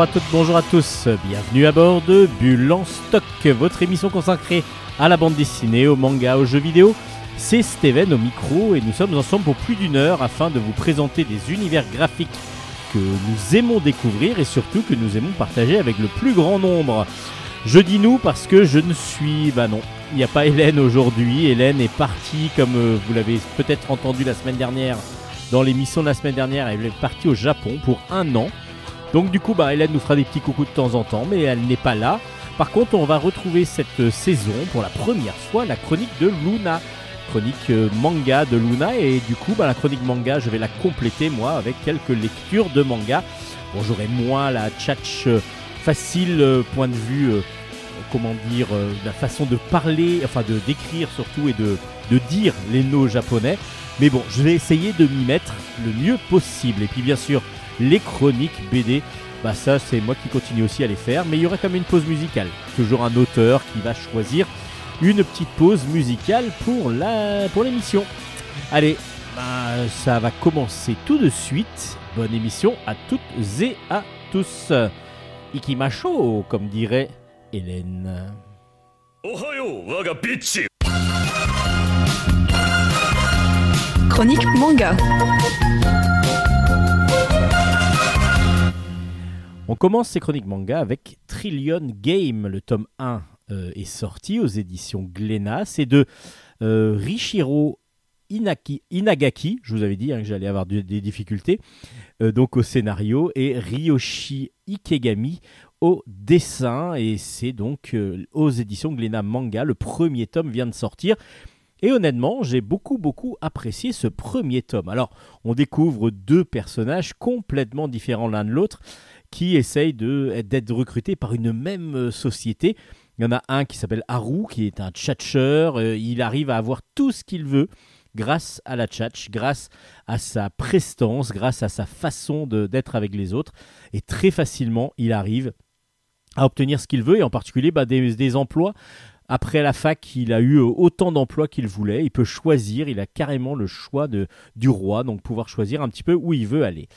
Bonjour à toutes, bonjour à tous, bienvenue à bord de Bulle en stock, votre émission consacrée à la bande dessinée, au manga, aux jeux vidéo. C'est Steven au micro et nous sommes ensemble pour plus d'une heure afin de vous présenter des univers graphiques que nous aimons découvrir et surtout que nous aimons partager avec le plus grand nombre. Je dis nous parce que je ne suis... Bah non, il n'y a pas Hélène aujourd'hui. Hélène est partie, comme euh, vous l'avez peut-être entendu la semaine dernière, dans l'émission de la semaine dernière, elle est partie au Japon pour un an. Donc du coup, bah, Hélène nous fera des petits coucous de temps en temps, mais elle n'est pas là. Par contre, on va retrouver cette saison pour la première fois la chronique de Luna. Chronique euh, manga de Luna et du coup bah, la chronique manga je vais la compléter moi avec quelques lectures de manga. Bon j'aurai moins la tchatch euh, facile euh, point de vue comment dire la façon de parler, enfin de décrire surtout et de, de dire les noms japonais. Mais bon je vais essayer de m'y mettre le mieux possible. Et puis bien sûr les chroniques BD bah ça c'est moi qui continue aussi à les faire, mais il y aura quand même une pause musicale. Toujours un auteur qui va choisir une petite pause musicale pour la pour l'émission. Allez, bah, ça va commencer tout de suite. Bonne émission à toutes et à tous. Ikimacho, comme dirait Hélène. Chronique manga. On commence ces chroniques manga avec Trillion Game, le tome 1 euh, est sorti aux éditions Glénat. C'est de euh, Richiro Inagaki, je vous avais dit hein, que j'allais avoir des difficultés, euh, donc au scénario, et Ryoshi Ikegami au dessin. Et c'est donc aux éditions Glénat Manga. Le premier tome vient de sortir. Et honnêtement, j'ai beaucoup beaucoup apprécié ce premier tome. Alors, on découvre deux personnages complètement différents l'un de l'autre qui essayent d'être recrutés par une même société. Il y en a un qui s'appelle Haru, qui est un tchatcheur. Euh, il arrive à avoir tout ce qu'il veut grâce à la tchatch, grâce à sa prestance, grâce à sa façon d'être avec les autres. Et très facilement, il arrive à obtenir ce qu'il veut, et en particulier bah, des, emplois. Après la fac, il a eu autant d'emplois qu'il voulait. Il peut choisir, il a carrément le choix du roi, donc pouvoir choisir un petit peu où il veut aller.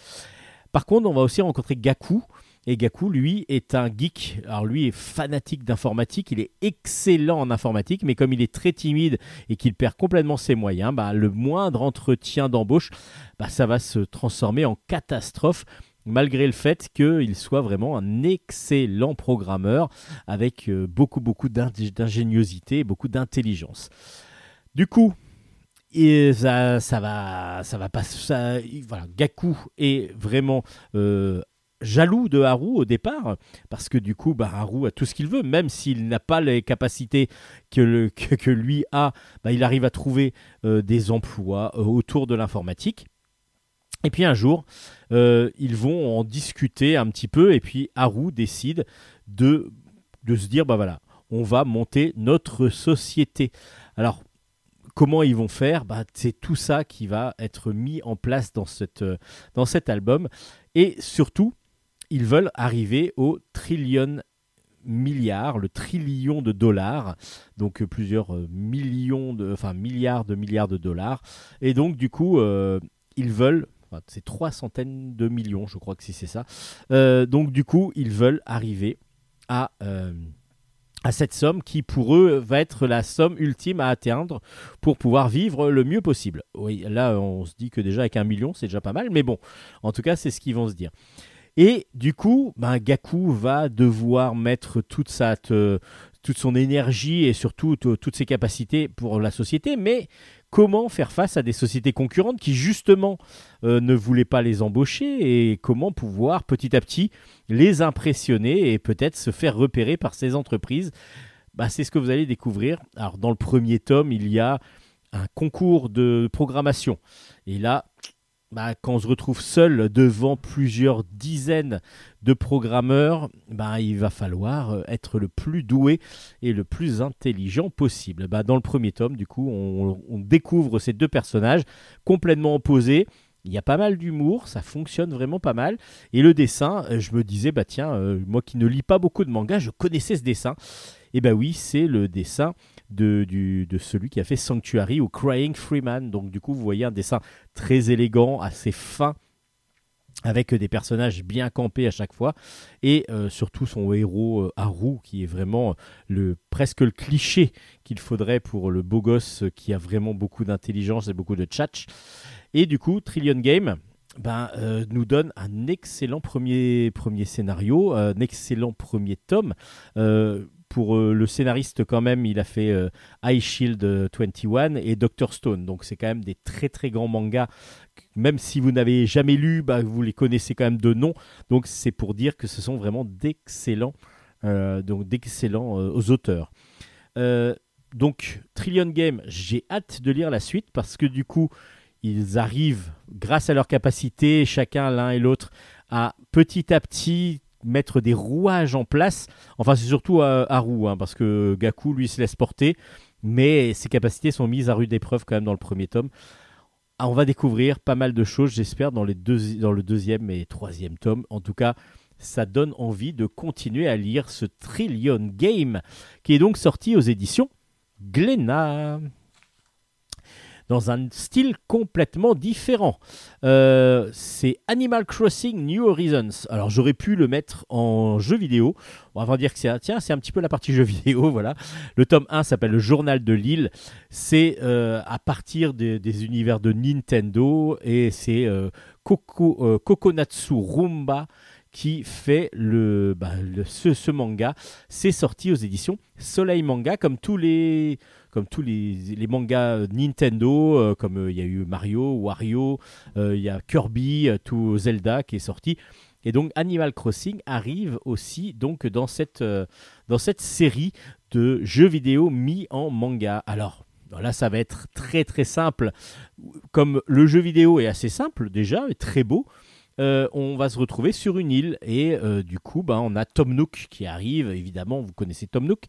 Par contre, on va aussi rencontrer Gaku, et Gaku, lui, est un geek. Alors lui est fanatique d'informatique, il est excellent en informatique, mais comme il est très timide et qu'il perd complètement ses moyens, bah, le moindre entretien d'embauche, bah, ça va se transformer en catastrophe malgré le fait qu'il soit vraiment un excellent programmeur avec euh, beaucoup beaucoup d'ingéniosité et beaucoup d'intelligence. Du coup, et ça, ça va, ça va pas. Ça, voilà, Gaku est vraiment euh, jaloux de Haru au départ, parce que du coup, bah, Haru a tout ce qu'il veut, même s'il n'a pas les capacités que, le, que, lui a, bah, il arrive à trouver euh, des emplois euh, autour de l'informatique. Et puis un jour, ils vont en discuter un petit peu, et puis Haru décide de, de se dire, bah voilà, on va monter notre société. Alors, comment ils vont faire bah, C'est tout ça qui va être mis en place dans, cette, dans cet album. Et surtout, ils veulent arriver au trillion milliard, le trillion de dollars, donc euh, plusieurs euh, millions de, enfin milliards de milliards de dollars. Et donc du coup, euh, ils veulent, c'est trois centaines de millions, je crois que si c'est ça. donc du coup, ils veulent arriver à à cette somme qui pour eux va être la somme ultime à atteindre pour pouvoir vivre le mieux possible. Oui, là on se dit que déjà avec un million c'est déjà pas mal, mais bon, en tout cas c'est ce qu'ils vont se dire. Et du coup, ben, Gaku va devoir mettre toute, sa, toute son énergie et surtout toutes ses capacités pour la société, mais comment faire face à des sociétés concurrentes qui justement euh, ne voulaient pas les embaucher et comment pouvoir petit à petit les impressionner et peut-être se faire repérer par ces entreprises? Bah, c'est ce que vous allez découvrir. Alors dans le premier tome, il y a un concours de programmation. Et là, bah, quand on se retrouve seul devant plusieurs dizaines de programmeurs, bah, il va falloir euh, être le plus doué et le plus intelligent possible. Bah, dans le premier tome, du coup, on, découvre ces deux personnages complètement opposés. Il y a pas mal d'humour, ça fonctionne vraiment pas mal. Et le dessin, euh, je me disais, bah tiens, euh, moi qui ne lis pas beaucoup de mangas, je connaissais ce dessin. Et bah oui, c'est le dessin de, celui qui a fait Sanctuary ou Crying Freeman. Donc du coup, vous voyez un dessin très élégant, assez fin. avec des personnages bien campés à chaque fois et euh, surtout son héros euh, Haru qui est vraiment le presque le cliché qu'il faudrait pour le beau gosse qui a vraiment beaucoup d'intelligence et beaucoup de tchatch et du coup Trillion Game ben, euh, nous donne un excellent premier, premier scénario, un excellent premier tome. Pour le scénariste, quand même, il a fait High Shield 21 et Doctor Stone. Donc, c'est quand même des très très grands mangas même si vous n'avez jamais lu, bah, vous les connaissez quand même de nom. Donc c'est pour dire que ce sont vraiment d'excellents, euh, donc d'excellents euh, auteurs. Euh, donc Trillion Game, j'ai hâte de lire la suite parce que du coup ils arrivent, grâce à leur capacité, chacun l'un et l'autre, à petit à petit mettre des rouages en place. Enfin c'est surtout à, Haru, hein, parce que Gaku lui se laisse porter, mais ses capacités sont mises à rude épreuve quand même dans le premier tome. Ah, on va découvrir pas mal de choses, j'espère, dans, les deux, dans le deuxième et troisième tome. En tout cas, ça donne envie de continuer à lire ce Trillion Game, qui est donc sorti aux éditions Glénat dans un style complètement différent. Euh, c'est Animal Crossing New Horizons. Alors j'aurais pu le mettre en jeu vidéo. On va dire que c'est tiens, c'est un petit peu la partie jeu vidéo, voilà. Le tome 1 s'appelle Le Journal de l'île. C'est euh, à partir des, univers de Nintendo et c'est euh, Kokonatsu Rumba qui fait le, bah, ce, manga. C'est sorti aux éditions Soleil Manga, comme tous les, comme tous les, mangas Nintendo, euh, comme euh, il y a eu Mario, Wario, euh, il y a Kirby, tout Zelda qui est sorti. Et donc Animal Crossing arrive aussi donc dans cette, dans cette série de jeux vidéo mis en manga. Alors là, ça va être très très simple. Comme le jeu vidéo est assez simple déjà, et très beau, on va se retrouver sur une île et du coup, ben, on a Tom Nook qui arrive. Évidemment, vous connaissez Tom Nook.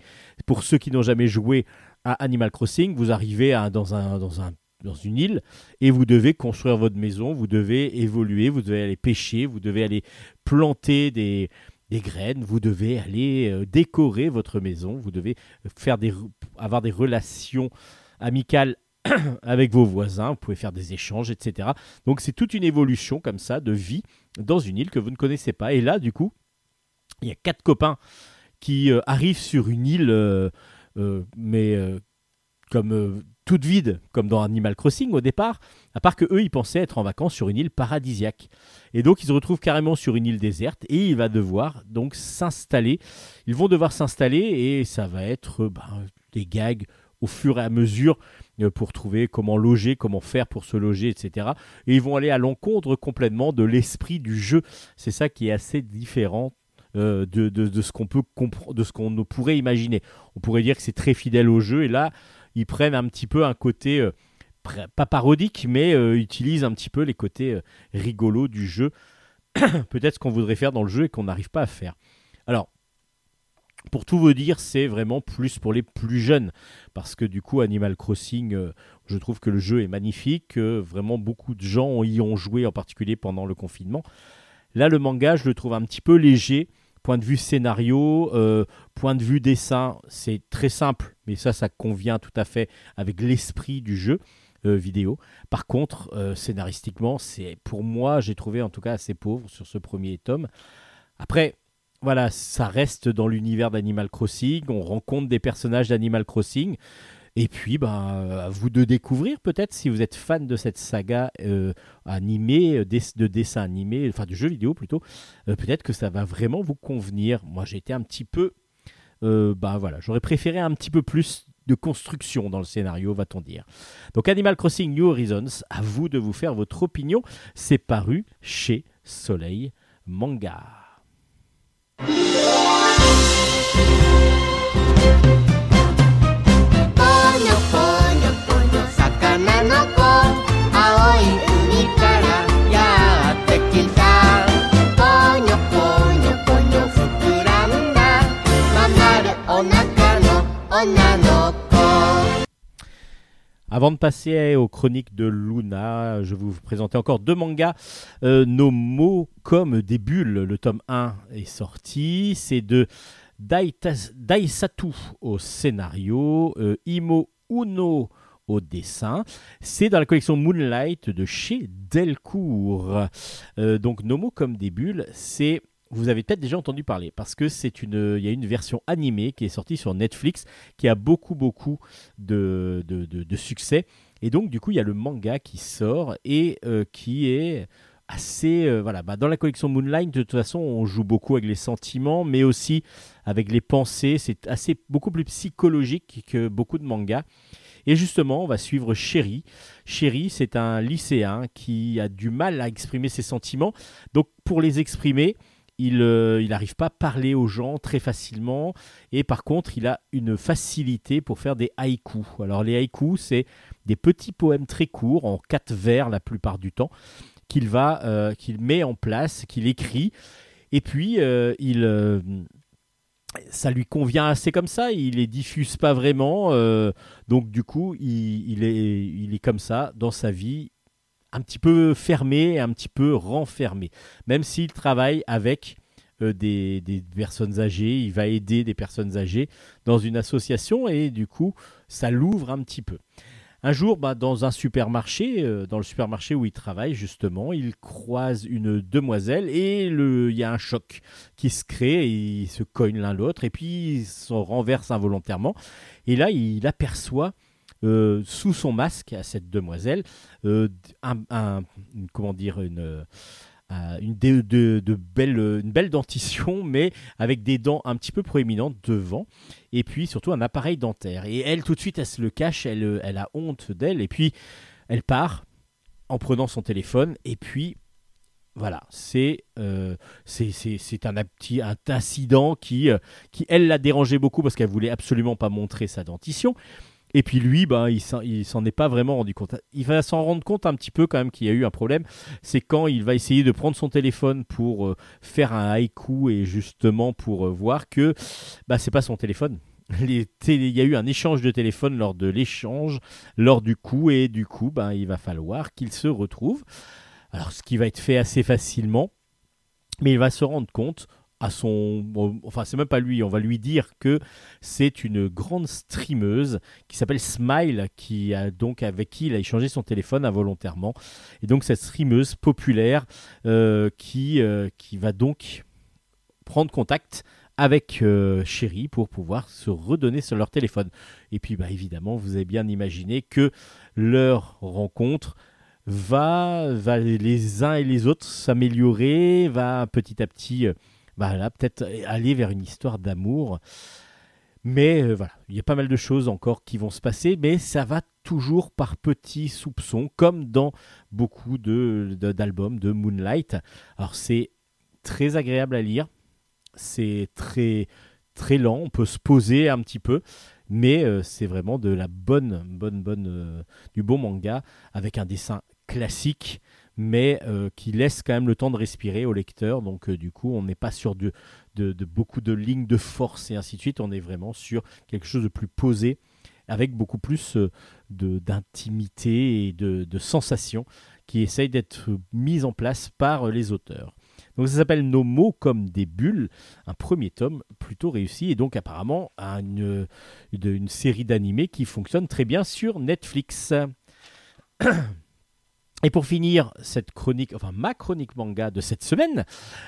Pour ceux qui n'ont jamais joué à Animal Crossing, vous arrivez dans, un, dans, un, dans une île et vous devez construire votre maison, vous devez évoluer, vous devez aller pêcher, vous devez aller planter des, graines, vous devez aller euh, décorer votre maison, vous devez faire des, avoir des relations amicales avec vos voisins, vous pouvez faire des échanges, etc. Donc c'est toute une évolution comme ça de vie dans une île que vous ne connaissez pas. Et là, du coup, il y a quatre copains qui euh, arrivent sur une île euh, mais euh, comme euh, toute vide, comme dans Animal Crossing au départ, à part que eux, ils pensaient être en vacances sur une île paradisiaque. Et donc, ils se retrouvent carrément sur une île déserte et il va devoir donc s'installer. Ils vont devoir s'installer et ça va être ben, des gags au fur et à mesure pour trouver comment loger, comment faire pour se loger, etc. Et ils vont aller à l'encontre complètement de l'esprit du jeu. C'est ça qui est assez différent euh, de, ce qu'on peut de ce qu'on pourrait imaginer. On pourrait dire que c'est très fidèle au jeu et là ils prennent un petit peu un côté euh, pas parodique mais euh, utilisent un petit peu les côtés rigolos du jeu. Peut-être ce qu'on voudrait faire dans le jeu et qu'on n'arrive pas à faire. Alors pour tout vous dire, c'est vraiment plus pour les plus jeunes. Parce que du coup, Animal Crossing, je trouve que le jeu est magnifique. vraiment, beaucoup de gens y ont joué, en particulier pendant le confinement. Là, le manga, je le trouve un petit peu léger. Point de vue scénario, euh, point de vue dessin, c'est très simple, mais ça, ça convient tout à fait avec l'esprit du jeu euh, vidéo. Par contre, euh, scénaristiquement, c'est pour moi, j'ai trouvé en tout cas assez pauvre sur ce premier tome. Après, voilà, ça reste dans l'univers d'Animal Crossing. On rencontre des personnages d'Animal Crossing. Et puis, ben, à vous de découvrir peut-être si vous êtes fan de cette saga euh, animée, euh, de dessin animé, enfin de jeu vidéo plutôt, euh, peut-être que ça va vraiment vous convenir. Moi, j'ai été un petit peu, ben voilà, j'aurais préféré un petit peu plus de construction dans le scénario, va-t-on dire. Donc Animal Crossing New Horizons, à vous de vous faire votre opinion. C'est paru chez Soleil Manga. Avant de passer aux chroniques de Luna, je vais vous présenter encore deux mangas. Euh, nos mots comme des bulles, le tome 1 est sorti. C'est de Daisatu au scénario, euh, Imo Uno au dessin. C'est dans la collection Moonlight de chez Delcourt. Euh, donc Nomo comme des bulles, c'est vous avez peut-être déjà entendu parler parce que c'est une, y a une version animée qui est sortie sur Netflix qui a beaucoup beaucoup de, de, succès et donc du coup il y a le manga qui sort et euh, qui est assez euh, voilà bah, dans la collection Moonlight de toute façon on joue beaucoup avec les sentiments mais aussi avec les pensées c'est assez beaucoup plus psychologique que beaucoup de mangas et justement, on va suivre Chéri. Chéri, c'est un lycéen qui a du mal à exprimer ses sentiments. Donc, pour les exprimer, il n'arrive euh, pas à parler aux gens très facilement et par contre il a une facilité pour faire des haïkus. Alors les haïkus c'est des petits poèmes très courts en quatre vers la plupart du temps qu'il va euh, qu'il met en place, qu'il écrit et puis euh, il ça lui convient assez comme ça, il les diffuse pas vraiment, donc du coup il, est, il est comme ça dans sa vie, un petit peu fermé, un petit peu renfermé. Même s'il travaille avec euh, des, personnes âgées, il va aider des personnes âgées dans une association et du coup, ça l'ouvre un petit peu. Un jour, bah, dans un supermarché, euh, dans le supermarché où il travaille justement, il croise une demoiselle et il y a un choc qui se crée, et ils se cognent l'un l'autre et puis ils se renversent involontairement. Et là, il aperçoit euh, sous son masque à cette demoiselle euh, un, comment dire une euh, une, de, belle, dentition, mais avec des dents un petit peu proéminentes devant, et puis surtout un appareil dentaire. Et elle, tout de suite, elle se le cache, elle, a honte d'elle, et puis elle part en prenant son téléphone, et puis voilà, c'est c'est un petit un incident qui, qui elle l'a dérangé beaucoup parce qu'elle voulait absolument pas montrer sa dentition. Et puis lui, ben, il s'en est pas vraiment rendu compte. Il va s'en rendre compte un petit peu quand même qu'il y a eu un problème. C'est quand il va essayer de prendre son téléphone pour euh, faire un haïku et justement pour euh, voir que bah, c'est pas son téléphone. il y a eu un échange de téléphone lors de l'échange, lors du coup, et du coup, ben, il va falloir qu'il se retrouve. Alors, ce qui va être fait assez facilement, mais il va se rendre compte à son. Enfin, c'est même pas lui, on va lui dire que c'est une grande streameuse qui s'appelle Smile, qui a donc avec qui il a échangé son téléphone involontairement. Et donc, cette streameuse populaire euh, qui, euh, qui va donc prendre contact avec euh, Chéri pour pouvoir se redonner sur leur téléphone. Et puis, bah, évidemment, vous avez bien imaginé que leur rencontre va, va les uns et les autres s'améliorer, va petit à petit bah peut-être aller vers une histoire d'amour. Mais euh, voilà, il y a pas mal de choses encore qui vont se passer, mais ça va toujours par petits soupçons, comme dans beaucoup d'albums de, d'albums de Moonlight. Alors c'est très agréable à lire, c'est très très lent, on peut se poser un petit peu, mais euh, c'est vraiment de la bonne, bonne, bonne, euh, du bon manga avec un dessin classique mais euh, qui laisse quand même le temps de respirer au lecteur. Donc euh, du coup, on n'est pas sur de, beaucoup de lignes de force et ainsi de suite. On est vraiment sur quelque chose de plus posé, avec beaucoup plus euh, d'intimité et de, de sensations qui essayent d'être mises en place par les auteurs. Donc ça s'appelle Nos mots comme des bulles, un premier tome plutôt réussi et donc apparemment une, une série d'animés qui fonctionne très bien sur Netflix. Et pour finir cette chronique, enfin ma chronique manga de cette semaine,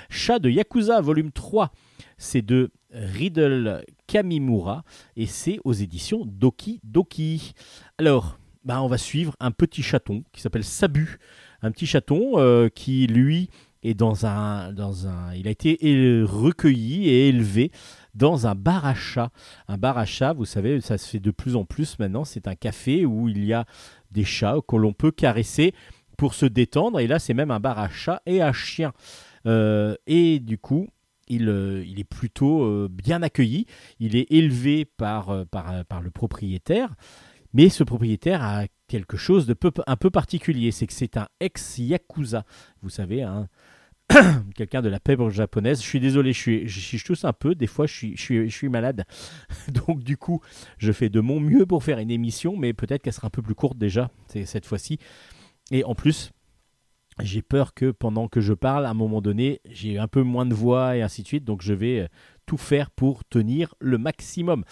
Chat de Yakuza volume 3, c'est de Riddle Kamimura et c'est aux éditions Doki Doki. Alors, bah on va suivre un petit chaton qui s'appelle Sabu, un petit chaton euh, qui lui est dans un, dans un, il a été recueilli et élevé dans un bar à chat. Un bar à chat, vous savez, ça se fait de plus en plus maintenant. C'est un café où il y a des chats que l'on peut caresser pour se détendre. Et là, c'est même un bar à chat et à chien. Euh, et du coup, il, euh, il est plutôt euh, bien accueilli. Il est élevé par, par, par, le propriétaire. Mais ce propriétaire a quelque chose de peu, un peu particulier. C'est que c'est un ex-yakuza. Vous savez, hein, quelqu'un de la pèbre japonaise. Je suis désolé, je suis, je, tous un peu. Des fois, je suis, je suis, je suis malade. Donc, du coup, je fais de mon mieux pour faire une émission. Mais peut-être qu'elle sera un peu plus courte déjà, cette fois-ci. Et en plus, j'ai peur que pendant que je parle, à un moment donné, j'ai un peu moins de voix et ainsi de suite. Donc je vais euh, tout faire pour tenir le maximum.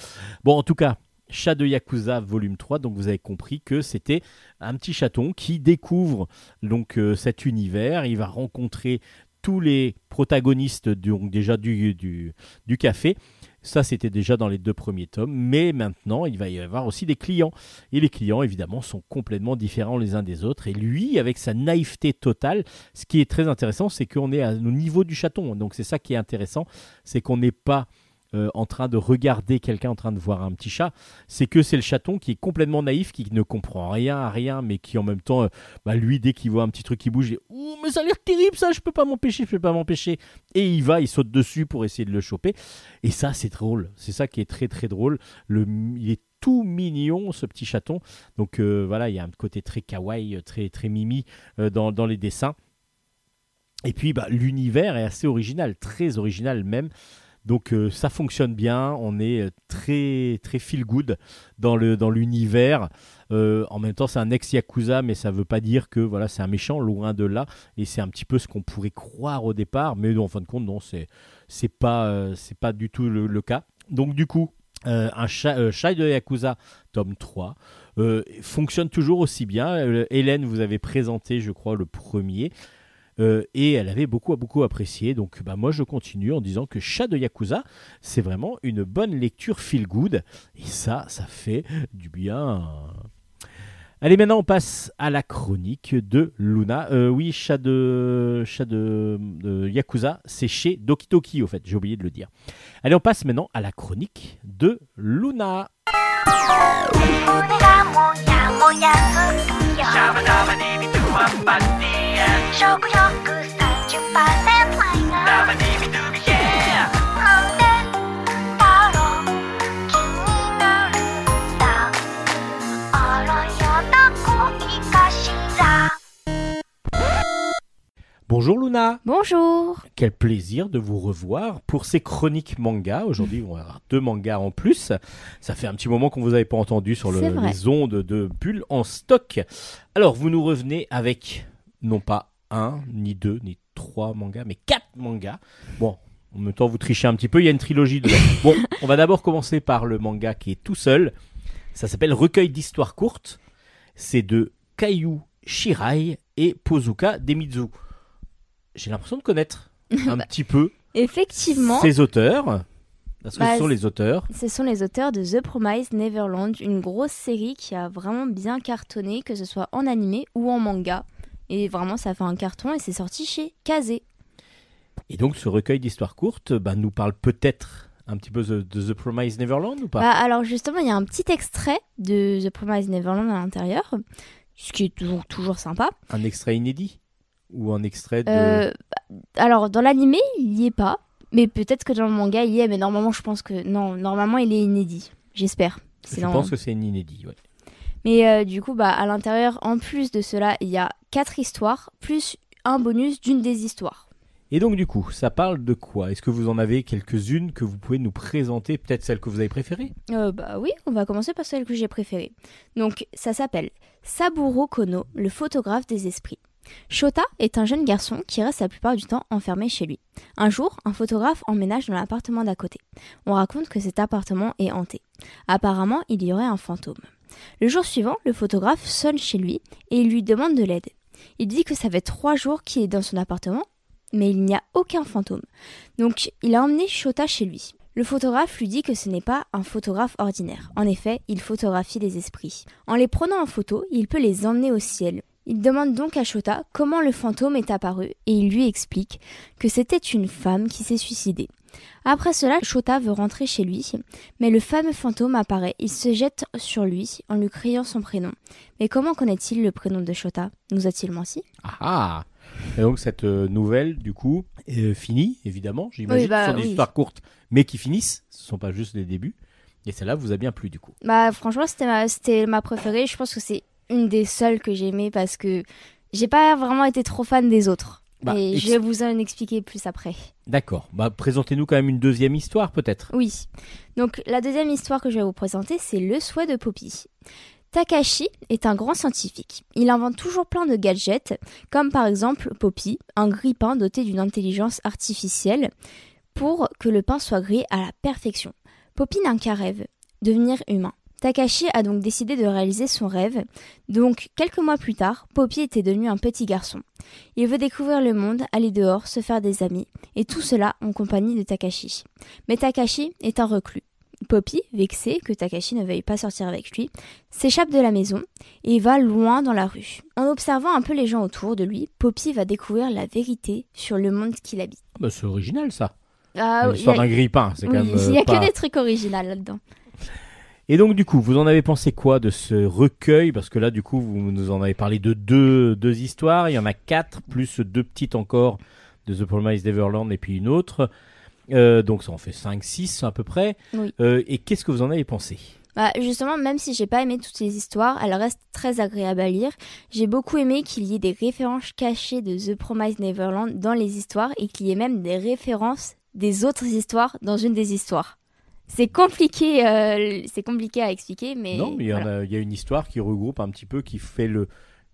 Bon, en tout cas, Chat de Yakuza volume 3, donc vous avez compris que c'était un petit chaton qui découvre donc euh, cet univers, il va rencontrer tous les protagonistes donc déjà du, du, du café. Ça, c'était déjà dans les deux premiers tomes, mais maintenant, il va y avoir aussi des clients. Et les clients, évidemment, sont complètement différents les uns des autres. Et lui, avec sa naïveté totale, ce qui est très intéressant, c'est qu'on est au niveau du chaton. Donc c'est ça qui est intéressant, c'est qu'on n'est pas euh, en train de regarder quelqu'un en train de voir un petit chat, c'est que c'est le chaton qui est complètement naïf, qui ne comprend rien à rien, mais qui en même temps, euh, bah, lui, dès qu'il voit un petit truc qui bouge, il dit Ouh, mais ça a l'air terrible ça, je peux pas m'empêcher, je peux pas m'empêcher. Et il va, il saute dessus pour essayer de le choper. Et ça, c'est drôle. C'est ça qui est très très drôle. Le, il est tout mignon ce petit chaton. Donc euh, voilà, il y a un côté très kawaii, très très mimi dans, dans les dessins. Et puis bah, l'univers est assez original, très original même. Donc euh, ça fonctionne bien, on est euh, très très feel good dans le dans l'univers. Euh, en même temps, c'est un ex yakuza, mais ça ne veut pas dire que voilà c'est un méchant, loin de là. Et c'est un petit peu ce qu'on pourrait croire au départ, mais en fin de compte, non, c'est c'est pas c'est pas du tout le, cas. Donc du coup, un Shai de Yakuza tome 3 fonctionne toujours aussi bien. Hélène, vous avez présenté, je crois, le premier. Euh, et elle avait beaucoup, beaucoup apprécié. Donc bah, moi je continue en disant que Chat de Yakuza, c'est vraiment une bonne lecture feel good. Et ça, ça fait du bien. Allez, maintenant on passe à la chronique de Luna. Euh, oui, chat de, chat de, Yakuza, c'est chez Doki Doki, au fait, j'ai oublié de le dire. Allez, on passe maintenant à la chronique de Luna. Bonjour. Quel plaisir de vous revoir pour ces chroniques manga. Aujourd'hui, on va avoir deux mangas en plus. Ça fait un petit moment qu'on vous avait pas entendu sur le, les ondes de Bulle en stock. Alors, vous nous revenez avec non pas un, ni deux, ni trois mangas, mais quatre mangas. Bon, en même temps, vous trichez un petit peu, il y a une trilogie dedans. bon, on va d'abord commencer par le manga qui est tout seul. Ça s'appelle Recueil d'histoires courtes. C'est de Kaiju Shirai et Pozuka Demizu. J'ai l'impression de connaître un bah, petit peu Effectivement. ces auteurs. Parce que ce bah, sont les auteurs. Ce sont les auteurs de The Promise Neverland, une grosse série qui a vraiment bien cartonné, que ce soit en animé ou en manga. Et vraiment, ça fait un carton et c'est sorti chez Kazé. Et donc, ce recueil d'histoires courtes bah, nous parle peut-être un petit peu de, The Promise Neverland ou pas? Bah, Alors, justement, il y a un petit extrait de The Promise Neverland à l'intérieur, ce qui est toujours, toujours sympa. Un extrait inédit? Ou un extrait de. Euh, alors, dans l'animé, il n'y est pas. Mais peut-être que dans le manga, il y est. Mais normalement, je pense que. Non, normalement, il est inédit. J'espère. Je pense que c'est inédit, ouais. Mais euh, du coup, bah, à l'intérieur, en plus de cela, il y a quatre histoires, plus un bonus d'une des histoires. Et donc du coup, ça parle de quoi? Est-ce que vous en avez quelques-unes que vous pouvez nous présenter Peut-être celle que vous avez préférée euh, Bah oui, on va commencer par celle que j'ai préférée. Donc ça s'appelle Saburo Kono, le photographe des esprits. Shota est un jeune garçon qui reste la plupart du temps enfermé chez lui. Un jour, un photographe emménage dans l'appartement d'à côté. On raconte que cet appartement est hanté. Apparemment, il y aurait un fantôme. Le jour suivant, le photographe sonne chez lui et il lui demande de l'aide. Il dit que ça fait trois jours qu'il est dans son appartement, mais il n'y a aucun fantôme. Donc il a emmené Shota chez lui. Le photographe lui dit que ce n'est pas un photographe ordinaire. En effet, il photographie les esprits. En les prenant en photo, il peut les emmener au ciel. Il demande donc à Shota comment le fantôme est apparu et il lui explique que c'était une femme qui s'est suicidée. Après cela, Shota veut rentrer chez lui, mais le fameux fantôme apparaît. Il se jette sur lui en lui criant son prénom. Mais comment connaît-il le prénom de Shota? Nous a-t-il menti? Ah, ah Et donc cette euh, nouvelle, du coup, est euh, finie, évidemment. J'imagine bah, ce sont des histoires courtes, mais qui finissent. Ce ne sont pas juste les débuts. Et celle-là vous a bien plu, du coup. Bah franchement, c'était ma, c'était ma préférée. Je pense que c'est une des seules que j'ai aimées parce que j'ai pas vraiment été trop fan des autres. Bah, et je vais vous en expliquer plus après. D'accord. Bah, présentez-nous quand même une deuxième histoire, peut-être. Oui. Donc, la deuxième histoire que je vais vous présenter, c'est Le souhait de Poppy. Takashi est un grand scientifique. Il invente toujours plein de gadgets, comme par exemple Poppy, un grille-pain doté d'une intelligence artificielle, pour que le pain soit grillé à la perfection. Poppy n'a qu'un rêve, devenir humain. Takashi a donc décidé de réaliser son rêve. Donc, quelques mois plus tard, Poppy était devenu un petit garçon. Il veut découvrir le monde, aller dehors, se faire des amis, et tout cela en compagnie de Takashi. Mais Takashi est un reclus. Poppy, vexé que Takashi ne veuille pas sortir avec lui, s'échappe de la maison et va loin dans la rue. En observant un peu les gens autour de lui, Poppy va découvrir la vérité sur le monde qu'il habite. Bah, c'est original ça. Ah, L'histoire a- d'un grille-pain, c'est quand même. il y a euh, pas- que des trucs originaux là-dedans. Et donc du coup, vous en avez pensé quoi de ce recueil? Parce que là, du coup, vous nous en avez parlé de deux, deux histoires. Il y en a quatre, plus deux petites encore de The Promised Neverland et puis une autre. Euh, donc ça en fait 5, 6 à peu près. Oui. Euh, et qu'est-ce que vous en avez pensé? Bah, justement, même si j'ai pas aimé toutes les histoires, elles restent très agréables à lire. J'ai beaucoup aimé qu'il y ait des références cachées de The Promised Neverland dans les histoires et qu'il y ait même des références des autres histoires dans une des histoires. C'est compliqué, euh, c'est compliqué à expliquer, mais Non, mais il y, voilà. a, il y a une histoire qui regroupe un petit peu, qui fait le,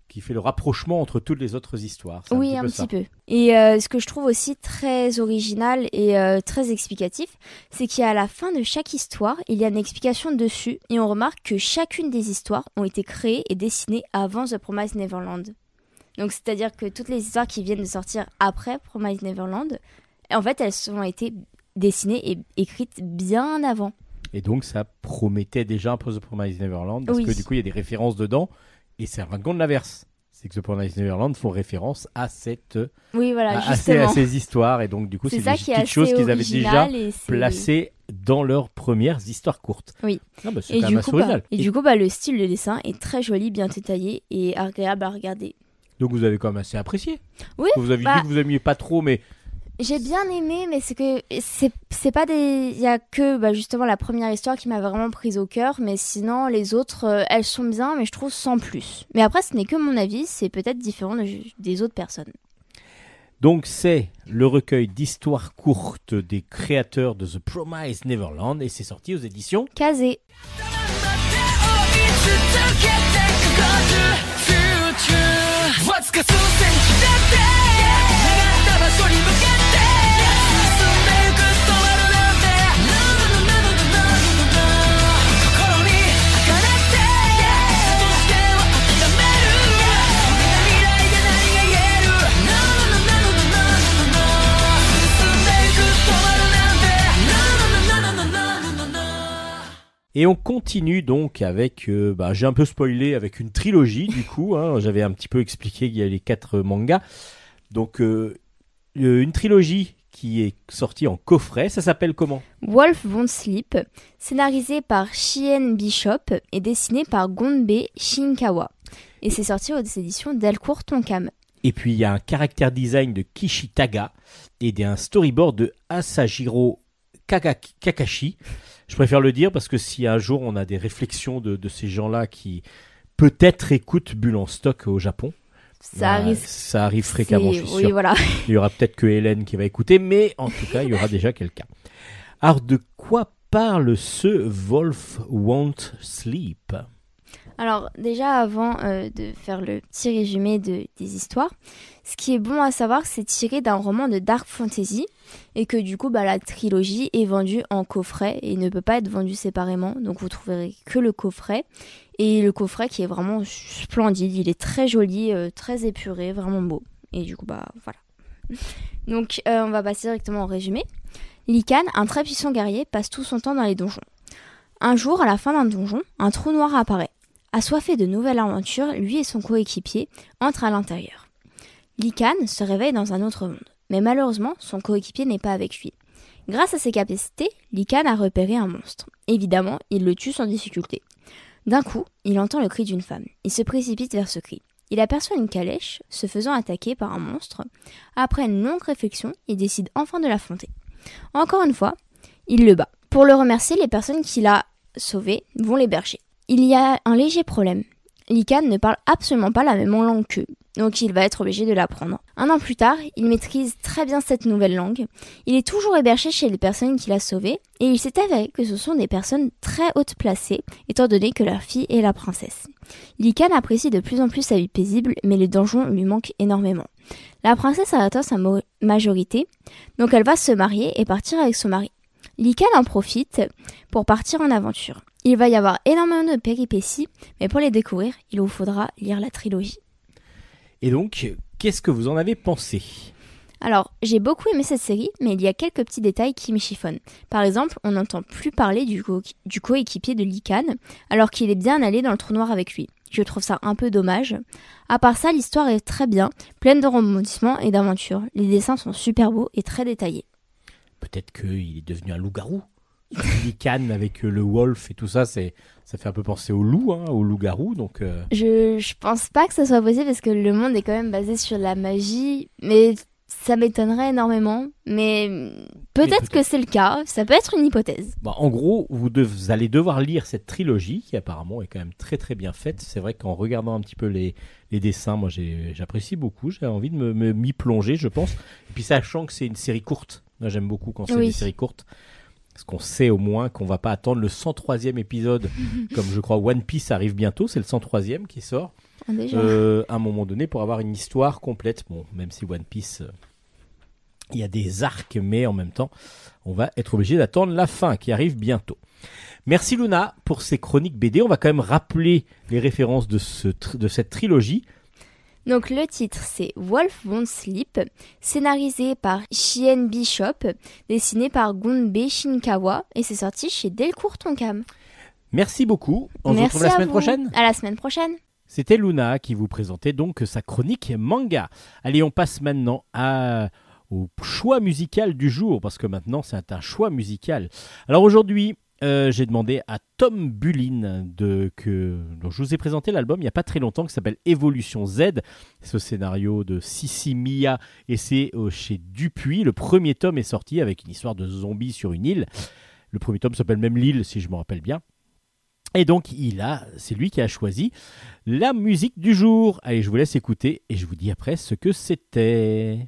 qui fait le rapprochement entre toutes les autres histoires. Oui, petit un peu petit peu. Et euh, ce que je trouve aussi très original et euh, très explicatif, c'est qu'à la fin de chaque histoire, il y a une explication dessus et on remarque que chacune des histoires ont été créées et dessinées avant The Promised Neverland. Donc c'est-à-dire que toutes les histoires qui viennent de sortir après Promised Neverland, en fait, elles ont été dessinées et écrites bien avant. Et donc ça promettait déjà un peu The Promised Neverland, parce Oui. que du coup il y a des références dedans, et c'est fin de l'inverse. C'est que The Promised Neverland font référence à cette Oui, voilà, à, à ces, à ces histoires, et donc du coup c'est des petites choses qu'ils avaient déjà placées dans leurs premières histoires courtes. Oui. Ah bah, c'est Et quand du, coup, bah, et Et du coup, bah, le style de dessin est très joli, bien détaillé et agréable à regarder. donc vous avez quand même assez apprécié. Oui, Vous avez bah- dit que vous aimiez pas trop, mais J'ai bien aimé, mais c'est que c'est c'est pas des. Il y a que bah, justement la première histoire qui m'a vraiment prise au cœur, mais sinon les autres, euh, elles sont bien, mais je trouve sans plus. Mais après, ce n'est que mon avis, c'est peut-être différent de- des autres personnes. donc c'est le recueil d'histoires courtes des créateurs de The Promised Neverland, et c'est sorti aux éditions. Kazé. わ Et on continue donc avec, euh, bah, j'ai un peu spoilé avec une trilogie du coup. hein. J'avais un petit peu expliqué qu'il y a les quatre mangas. Donc euh, euh, une trilogie qui est sortie en coffret. Ça s'appelle comment? Wolf Won't Sleep, scénarisé par Shien Bishop et dessiné par Gonbe Shinkawa. Et c'est sorti aux éditions Delcourt Tonkam. Et puis il y a un caractère design de Kishitaga et un storyboard de Asajiro Kakashi. Je préfère le dire parce que si un jour on a des réflexions de, de ces gens-là qui peut-être écoutent Bulle en stock au Japon, Ça bah, arrive. ça arrive fréquemment, je c'est- suis Oui, sûr. voilà. Il y aura peut-être que Hélène qui va écouter, mais en tout cas, il y aura déjà quelqu'un. Alors, de quoi parle ce Wolf Won't Sleep? Alors déjà avant euh, de faire le petit résumé de- des histoires, ce qui est bon à savoir c'est tiré d'un roman de dark fantasy et que du coup bah, la trilogie est vendue en coffret et ne peut pas être vendue séparément donc vous trouverez que le coffret et le coffret qui est vraiment splendide, il est très joli, euh, très épuré, vraiment beau et du coup bah voilà. Donc euh, on va passer directement au résumé. Likan, un très puissant guerrier, passe tout son temps dans les donjons. Un jour, à la fin d'un donjon, un trou noir apparaît. Assoiffé de nouvelles aventures, lui et son coéquipier entrent à l'intérieur. Likan se réveille dans un autre monde, mais malheureusement, son coéquipier n'est pas avec lui. Grâce à ses capacités, Likan a repéré un monstre. Évidemment, il le tue sans difficulté. D'un coup, il entend le cri d'une femme. Il se précipite vers ce cri. Il aperçoit une calèche se faisant attaquer par un monstre. Après une longue réflexion, il décide enfin de l'affronter. Encore une fois, il le bat. Pour le remercier, les personnes qu'il a sauvées vont l'héberger. Il y a un léger problème. Likan ne parle absolument pas la même langue qu'eux, donc il va être obligé de l'apprendre. Un an plus tard, il maîtrise très bien cette nouvelle langue. Il est toujours hébergé chez les personnes qu'il a sauvées, et il s'est avéré que ce sont des personnes très hautes placées, étant donné que leur fille est la princesse. Likan apprécie de plus en plus sa vie paisible, mais les donjons lui manquent énormément. La princesse a atteint sa majorité, donc elle va se marier et partir avec son mari. Likan en profite pour partir en aventure. Il va y avoir énormément de péripéties, mais pour les découvrir, il vous faudra lire la trilogie. Et donc, qu'est-ce que vous en avez pensé? Alors, j'ai beaucoup aimé cette série, mais il y a quelques petits détails qui me chiffonnent. Par exemple, on n'entend plus parler du, co- du coéquipier de Likan, alors qu'il est bien allé dans le trou noir avec lui. Je trouve ça un peu dommage. À part ça, l'histoire est très bien, pleine de rebondissements et d'aventures. Les dessins sont super beaux et très détaillés. Peut-être qu'il est devenu un loup-garou. Lican avec euh, le wolf et tout ça, c'est ça fait un peu penser au loup, hein, au loup-garou. Donc, euh, Je, je pense pas que ça soit possible parce que le monde est quand même basé sur la magie, mais ça m'étonnerait énormément. Mais peut-être que c'est le cas, ça peut être une hypothèse. Bon, en gros, vous, allez devoir lire cette trilogie qui apparemment est quand même très très bien faite. C'est vrai qu'en regardant un petit peu les, les dessins, moi j'apprécie beaucoup. J'ai envie de me me- m'y plonger, je pense. Et puis sachant que c'est une série courte, moi j'aime beaucoup quand c'est Oui. des séries courtes. Parce qu'on sait au moins qu'on va pas attendre le 103e épisode, comme je crois One Piece arrive bientôt, c'est le 103e qui sort, Ah, déjà. euh, à un moment donné pour avoir une histoire complète. Bon, même si One Piece, euh, il y a des arcs, mais en même temps, on va être obligé d'attendre la fin qui arrive bientôt. Merci Luna pour ces chroniques BD. On va quand même rappeler les références de, ce tr- de cette trilogie. Donc le titre c'est Wolf Won't Sleep, scénarisé par Shien Bishop, dessiné par Gunbe Shinkawa et c'est sorti chez Delcourt Tonkam. Merci beaucoup. On se retrouve la à semaine vous. prochaine. À la semaine prochaine. C'était Luna qui vous présentait donc sa chronique manga. Allez, on passe maintenant à, au choix musical du jour, parce que maintenant c'est un choix musical. Alors aujourd'hui, euh, j'ai demandé à Tom Bulin, de, que, dont je vous ai présenté l'album il n'y a pas très longtemps, qui s'appelle Évolution Z. Ce scénario de Sissi Mia, et c'est euh, chez Dupuis. Le premier tome est sorti avec une histoire de zombies sur une île. Le premier tome s'appelle même L'île, si je me rappelle bien. Et donc, il a, c'est lui qui a choisi la musique du jour. Allez, je vous laisse écouter et je vous dis après ce que c'était.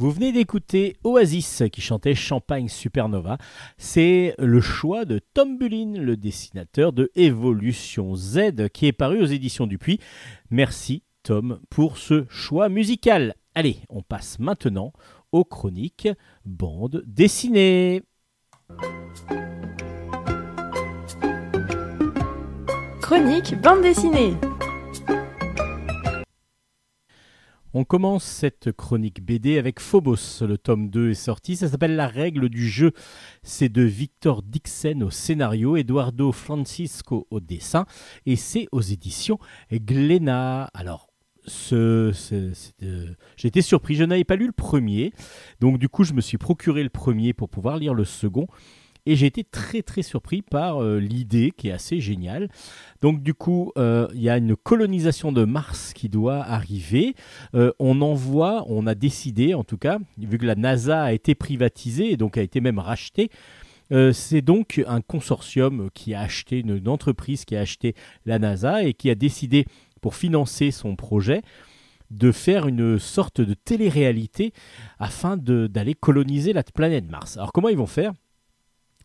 Vous venez d'écouter Oasis qui chantait Champagne Supernova. C'est le choix de Tom Bulin, le dessinateur de Evolution Z, qui est paru aux éditions Dupuis. Merci Tom pour ce choix musical. Allez, on passe maintenant aux chroniques bande dessinée. Chronique bande dessinée. On commence cette chronique BD avec Phobos. Le tome 2 est sorti. Ça s'appelle La règle du jeu. C'est de Victor Dixen au scénario, Eduardo Francisco au dessin. Et c'est aux éditions Glénat. Alors, ce, ce, euh, j'étais surpris, je n'avais pas lu le premier, donc du coup je me suis procuré le premier pour pouvoir lire le second, et j'ai été très très surpris par euh, l'idée qui est assez géniale. Donc du coup, euh, il y a une colonisation de Mars qui doit arriver. On envoie, on a décidé en tout cas, vu que la NASA a été privatisée et donc a été même rachetée, c'est donc un consortium qui a acheté, une entreprise qui a acheté la NASA et qui a décidé pour financer son projet, de faire une sorte de télé-réalité afin d'aller coloniser la planète Mars. Alors comment ils vont faire?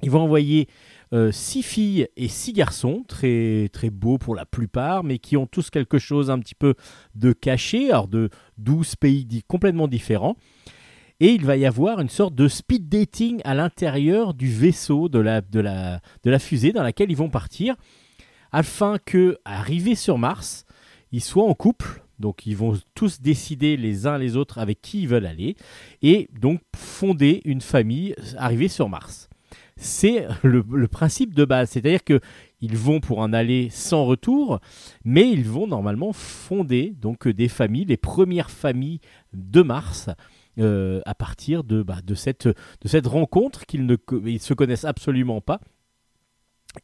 Ils vont envoyer euh, six filles et six garçons, très, très beaux pour la plupart, mais qui ont tous quelque chose un petit peu de caché, alors de 12 pays complètement différents. Et il va y avoir une sorte de speed dating à l'intérieur du vaisseau de la, de, la, de la fusée dans laquelle ils vont partir, afin que, arrivés sur Mars, ils soient en couple. Donc ils vont tous décider les uns les autres avec qui ils veulent aller, et donc fonder une famille arrivée sur Mars. C'est le, principe de base, c'est-à-dire que ils vont pour un aller sans retour, mais ils vont normalement fonder donc des familles, les premières familles de Mars, euh, à partir de, bah, de, cette, rencontre qu'ils ne se connaissent absolument pas.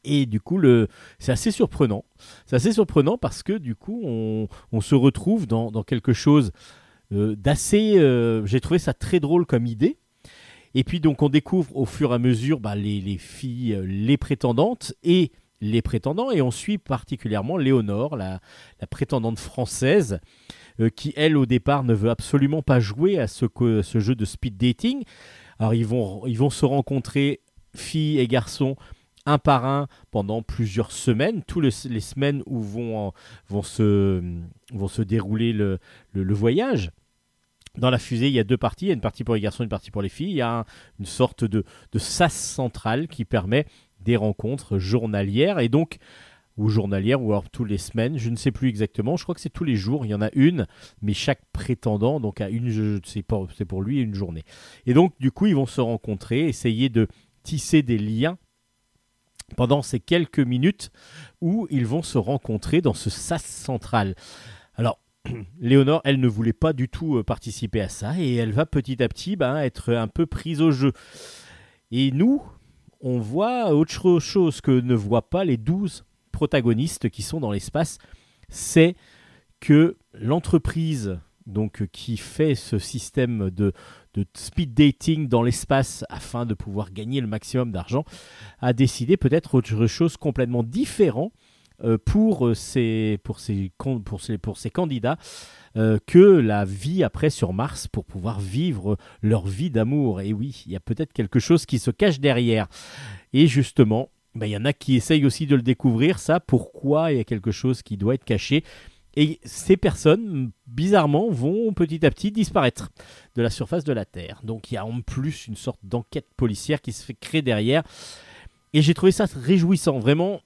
Et du coup, le, c'est assez surprenant. C'est assez surprenant parce que du coup, on, on se retrouve dans, dans quelque chose euh, d'assez. euh, J'ai trouvé ça très drôle comme idée. Et puis donc, on découvre au fur et à mesure bah, les, les filles, euh, les prétendantes et les prétendants. Et on suit particulièrement Léonore, la, la prétendante française, qui elle au départ ne veut absolument pas jouer à ce, co- ce jeu de speed dating. Alors ils vont, ils vont se rencontrer, filles et garçons, un par un pendant plusieurs semaines, toutes les, semaines où vont, en- vont, se, vont se dérouler le, le- voyage. Dans la fusée, il y a deux parties, il y a une partie pour les garçons, une partie pour les filles. Il y a un- une sorte de, de sas central qui permet des rencontres journalières et donc ou journalières ou alors tous les semaines, je ne sais plus exactement. Je crois que c'est tous les jours. Il y en a une, mais chaque prétendant donc a une, c'est pour, c'est pour lui une journée. Et donc du coup, ils vont se rencontrer, essayer de tisser des liens pendant ces quelques minutes où ils vont se rencontrer dans ce sas central. Alors, Léonore, elle ne voulait pas du tout euh, participer à ça et elle va petit à petit ben, être un peu prise au jeu. Et nous, on voit autre chose que ne voient pas les 12 protagonistes qui sont dans l'espace, c'est que l'entreprise donc qui fait ce système de, de speed dating dans l'espace afin de pouvoir gagner le maximum d'argent a décidé peut-être autre chose complètement différent euh, pour euh, ces pour ces pour pour ces candidats euh, que la vie après sur Mars pour pouvoir vivre leur vie d'amour. Et oui il y a peut-être quelque chose qui se cache derrière. Et justement ben, il y en a qui essayent aussi de le découvrir ça. Pourquoi il y a quelque chose qui doit être caché? Et ces personnes, bizarrement, vont petit à petit disparaître de la surface de la Terre. Donc il y a en plus une sorte d'enquête policière qui se fait créer derrière. Et j'ai trouvé ça réjouissant, vraiment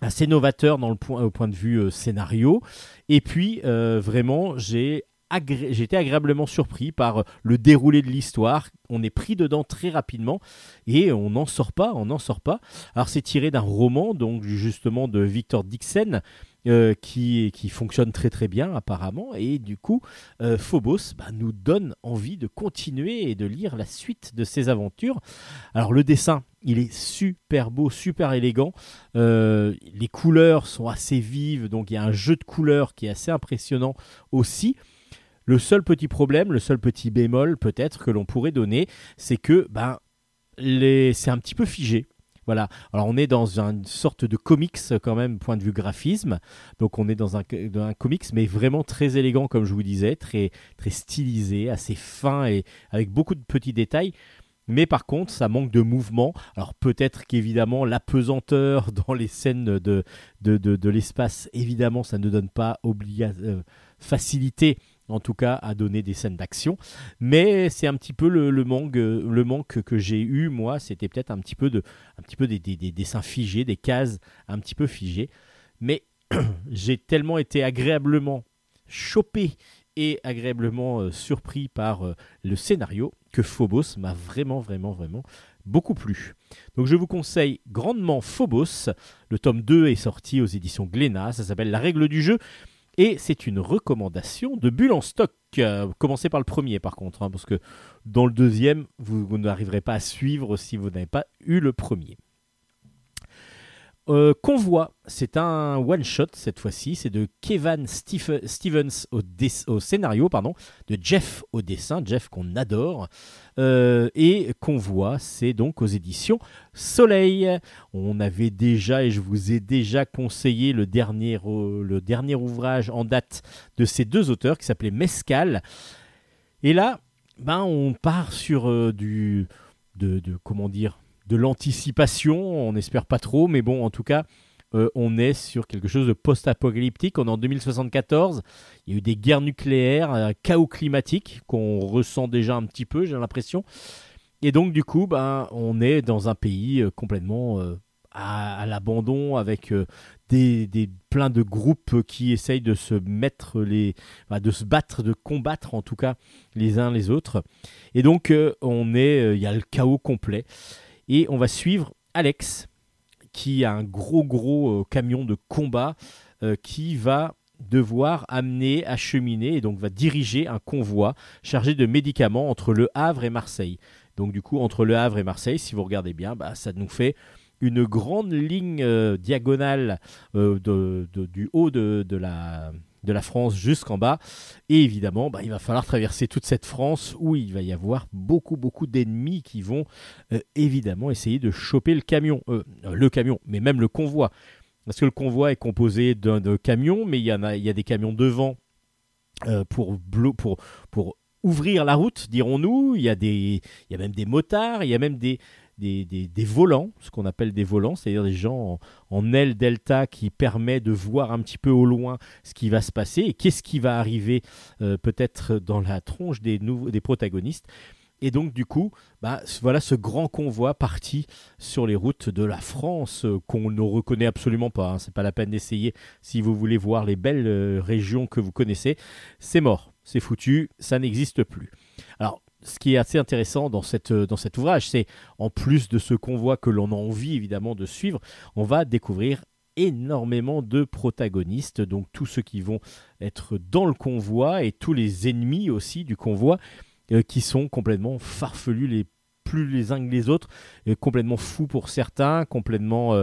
assez novateur dans le point, au point de vue euh, scénario. Et puis, euh, vraiment, j'ai été agréablement surpris par euh, le déroulé de l'histoire. On est pris dedans très rapidement et on n'en sort pas, on n'en sort pas. Alors c'est tiré d'un roman, donc justement de Victor Dixon, euh, qui, fonctionne très très bien apparemment. Et du coup, euh, Phobos bah, nous donne envie de continuer et de lire la suite de ses aventures. Alors le dessin, il est super beau, super élégant. Euh, les couleurs sont assez vives, donc il y a un jeu de couleurs qui est assez impressionnant aussi. Le seul petit problème, le seul petit bémol peut-être que l'on pourrait donner, c'est que ben, les... c'est un petit peu figé. Voilà. Alors on est dans une sorte de comics quand même, point de vue graphisme. Donc on est dans un, dans un comics, mais vraiment très élégant comme je vous disais, très très stylisé, assez fin et avec beaucoup de petits détails. Mais par contre, ça manque de mouvement. Alors peut-être qu'évidemment, la pesanteur dans les scènes de, de, de, l'espace, évidemment, ça ne donne pas euh, facilité, en tout cas, à donner des scènes d'action. Mais c'est un petit peu le, manque, le que j'ai eu, moi. C'était peut-être un petit peu, de, un petit peu des dessins figés, des cases un petit peu figées. Mais j'ai tellement été agréablement chopé et agréablement euh, surpris par euh, le scénario que Phobos m'a vraiment, vraiment, vraiment beaucoup plu. Donc je vous conseille grandement Phobos. Le tome 2 est sorti aux éditions Glénat. Ça s'appelle La règle du jeu. Et c'est une recommandation de Bulle en stock. Euh, commencez par le premier par contre, hein, parce que dans le deuxième, vous, vous n'arriverez pas à suivre si vous n'avez pas eu le premier. Euh, Convoi, c'est un one-shot cette fois-ci, c'est de Kevin Steve- Stevens au, scénario, pardon, de Jeff au dessin, Jeff qu'on adore. Euh, et Convoi, c'est donc aux éditions Soleil. On avait déjà, et je vous ai déjà conseillé le dernier, le dernier ouvrage en date de ces deux auteurs qui s'appelait Mescal. Et là, ben, on part sur euh, du, de, de- comment dire, de l'anticipation. On n'espère pas trop, mais bon, en tout cas, euh, on est sur quelque chose de post-apocalyptique. On est en 2074. Il y a eu des guerres nucléaires, un chaos climatique qu'on ressent déjà un petit peu, j'ai l'impression. Et donc, du coup, ben, on est dans un pays euh, complètement euh, à, l'abandon avec des, des- plein de groupes qui essayent de se mettre les, de se battre, de combattre en tout cas les uns les autres. Et donc, on est, il y a le chaos complet. Et on va suivre Alex, qui a un gros gros euh, camion de combat euh, qui va devoir amener, acheminer et donc va diriger un convoi chargé de médicaments entre Le Havre et Marseille. Donc du coup, entre Le Havre et Marseille, si vous regardez bien, bah, ça nous fait une grande ligne euh, diagonale du haut de la, de la France jusqu'en bas. Et évidemment, bah, il va falloir traverser toute cette France où il va y avoir beaucoup, beaucoup d'ennemis qui vont euh, évidemment essayer de choper le camion. Euh, le camion, mais même le convoi. Parce que le convoi est composé d'un de camions, mais il y, en a, il y a des camions devant euh, pour, pour, pour ouvrir la route, dirons-nous. Il y, a des, il y a même des motards, il y a même des, des, des- volants, ce qu'on appelle des volants, c'est-à-dire des gens en, aile delta qui permet de voir un petit peu au loin ce qui va se passer et qu'est-ce qui va arriver euh, peut-être dans la tronche des, nouveaux, des protagonistes. Et donc du coup, bah, voilà ce grand convoi parti sur les routes de la France euh, qu'on ne reconnaît absolument pas. hein. C'est pas la peine d'essayer si vous voulez voir les belles euh, régions que vous connaissez. C'est mort, c'est foutu, ça n'existe plus. Alors, ce qui est assez intéressant euh, dans cet ouvrage, c'est en plus de ce convoi que l'on a envie évidemment de suivre, on va découvrir énormément de protagonistes, donc tous ceux qui vont être dans le convoi et tous les ennemis aussi du convoi euh, qui sont complètement farfelus les plus les uns que les autres, euh, complètement fous pour certains, complètement euh,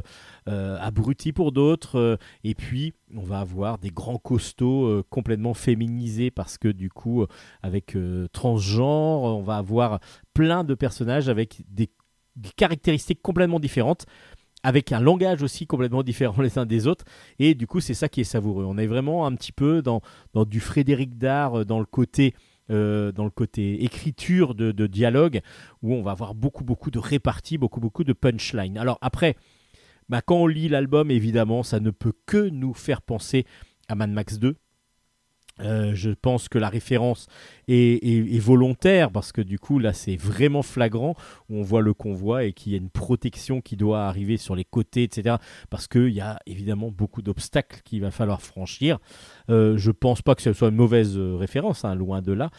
euh, abrutis pour d'autres, euh, et puis on va avoir des grands costauds euh, complètement féminisés parce que du coup, avec transgenre, on va avoir plein de personnages avec des, caractéristiques complètement différentes avec un langage aussi complètement différent les uns des autres et du coup c'est ça qui est savoureux. On est vraiment un petit peu dans, dans du Frédéric Dard dans le côté euh, dans le côté écriture de, dialogue où on va avoir beaucoup beaucoup de réparties beaucoup beaucoup de punchline alors après bah, quand on lit l'album évidemment ça ne peut que nous faire penser à Mad Max 2 Euh, je pense que la référence est, volontaire parce que du coup là c'est vraiment flagrant. Où on voit le convoi et qu'il y a une protection qui doit arriver sur les côtés etc parce qu'il y a évidemment beaucoup d'obstacles qu'il va falloir franchir. Euh, je pense pas que ce soit une mauvaise euh, référence hein, loin de là.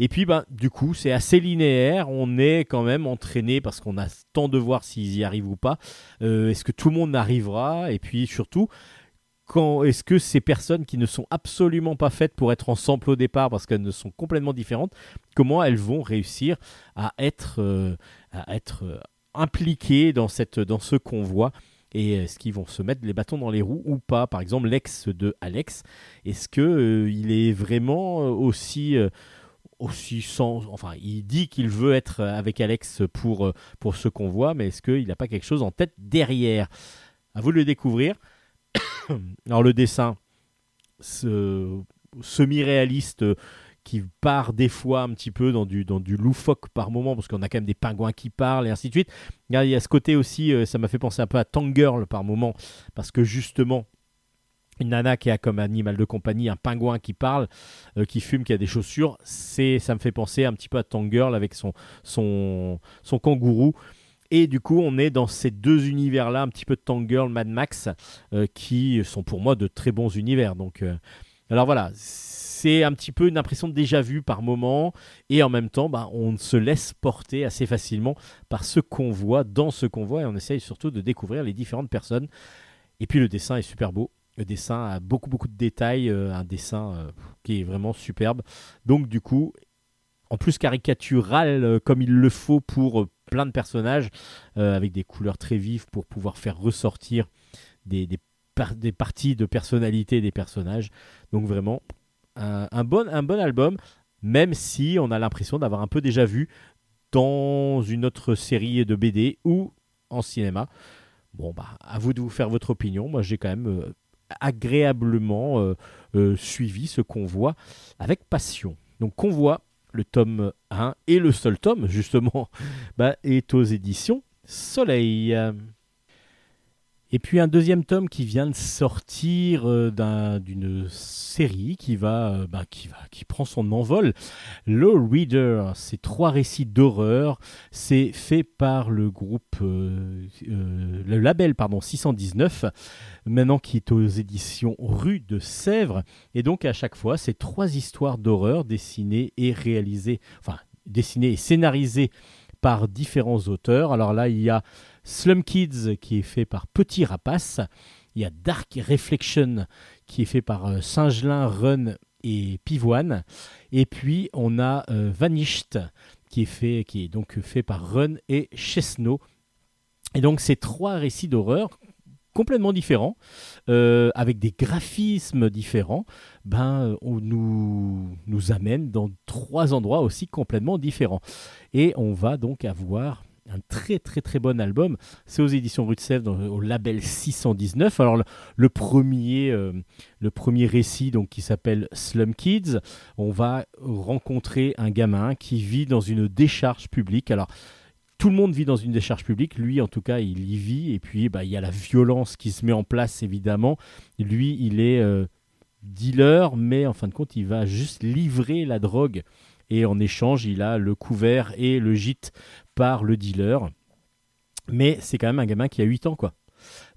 Et puis ben, du coup c'est assez linéaire. On est quand même entraîné parce qu'on a temps de voir s'ils y arrivent ou pas. Euh, est-ce que tout le monde arrivera? Et puis surtout quand est-ce que ces personnes qui ne sont absolument pas faites pour être ensemble au départ parce qu'elles ne sont complètement différentes, comment elles vont réussir à être, euh, euh, impliquées dans, cette, dans ce convoi? Et est-ce qu'ils vont se mettre les bâtons dans les roues ou pas? Par exemple, l'ex de Alex, est-ce que euh, est vraiment aussi sans enfin il dit qu'il veut être avec Alex pour pour ce convoi mais est-ce qu'il n'a pas quelque chose en tête derrière? À vous de le découvrir alors le dessin ce- semi-réaliste euh, qui part des fois un petit peu dans du, dans du loufoque par moment, parce qu'on a quand même des pingouins qui parlent et ainsi de suite. Il y a, ce côté aussi, euh, ça m'a fait penser un peu à Tangirl par moment, parce que justement, une nana qui a comme animal de compagnie un pingouin qui parle, euh, qui fume, qui a des chaussures, c'est, ça me fait penser un petit peu à Tangirl avec son, son, son kangourou. Et du coup, on est dans ces deux univers-là, un petit peu de Tangirl, Mad Max, euh, qui sont pour moi de très bons univers. Donc, euh, alors voilà, c'est un petit peu une impression de déjà vu par moment, et en même temps, bah, on se laisse porter assez facilement par ce qu'on voit dans ce convoi, et on essaye surtout de découvrir les différentes personnes. Et puis le dessin est super beau. Le dessin a beaucoup beaucoup de détails, euh, un dessin qui est vraiment superbe. Donc du coup, en plus caricatural comme il le faut pour plein de personnages, euh, avec des couleurs très vives pour pouvoir faire ressortir des, des, par- des parties de personnalité des personnages. Donc vraiment un, bon, un bon album, même si on a l'impression d'avoir un peu déjà vu dans une autre série de BD ou en cinéma. Bon, bah, à vous de vous faire votre opinion. Moi, j'ai quand même euh, agréablement euh, suivi ce convoi avec passion. Donc, convoi, le tome 1 et le seul tome, justement, bah, est aux éditions Soleil. Et puis un deuxième tome qui vient de sortir euh, d'un- d'une série qui va, euh, bah, qui va, qui prend son envol. Low Reader, c'est trois récits d'horreur. C'est fait par le groupe, euh, le label pardon 619, maintenant qui est aux éditions Rue de Sèvres. Et donc à chaque fois, c'est trois histoires d'horreur dessinées et réalisées, enfin dessinées et scénarisées par différents auteurs. Alors là, il y a Slum Kids qui est fait par Petit Rapace. Il y a Dark Reflection qui est fait par euh, Singelin, Run et Pivoine. Et puis on a euh, Vanished qui est fait, donc fait par Run et Chesno. Et donc ces trois récits d'horreur complètement différents, euh, avec des graphismes différents, ben, on nous, nous amène dans trois endroits aussi complètement différents. Et on va donc avoir un très très très bon album. C'est aux éditions dans- au label 619. Alors le, le premier, euh, le premier récit donc qui s'appelle Slum Kids, on va rencontrer un gamin qui vit dans une décharge publique. Alors tout le monde vit dans une décharge publique, lui en tout cas il y vit, et puis bah, il y a la violence qui se met en place évidemment. Lui il est euh, dealer, mais en fin de compte il va juste livrer la drogue, et en échange il a le couvert et le gîte par le dealer. Mais c'est quand même un gamin qui a 8 ans quoi.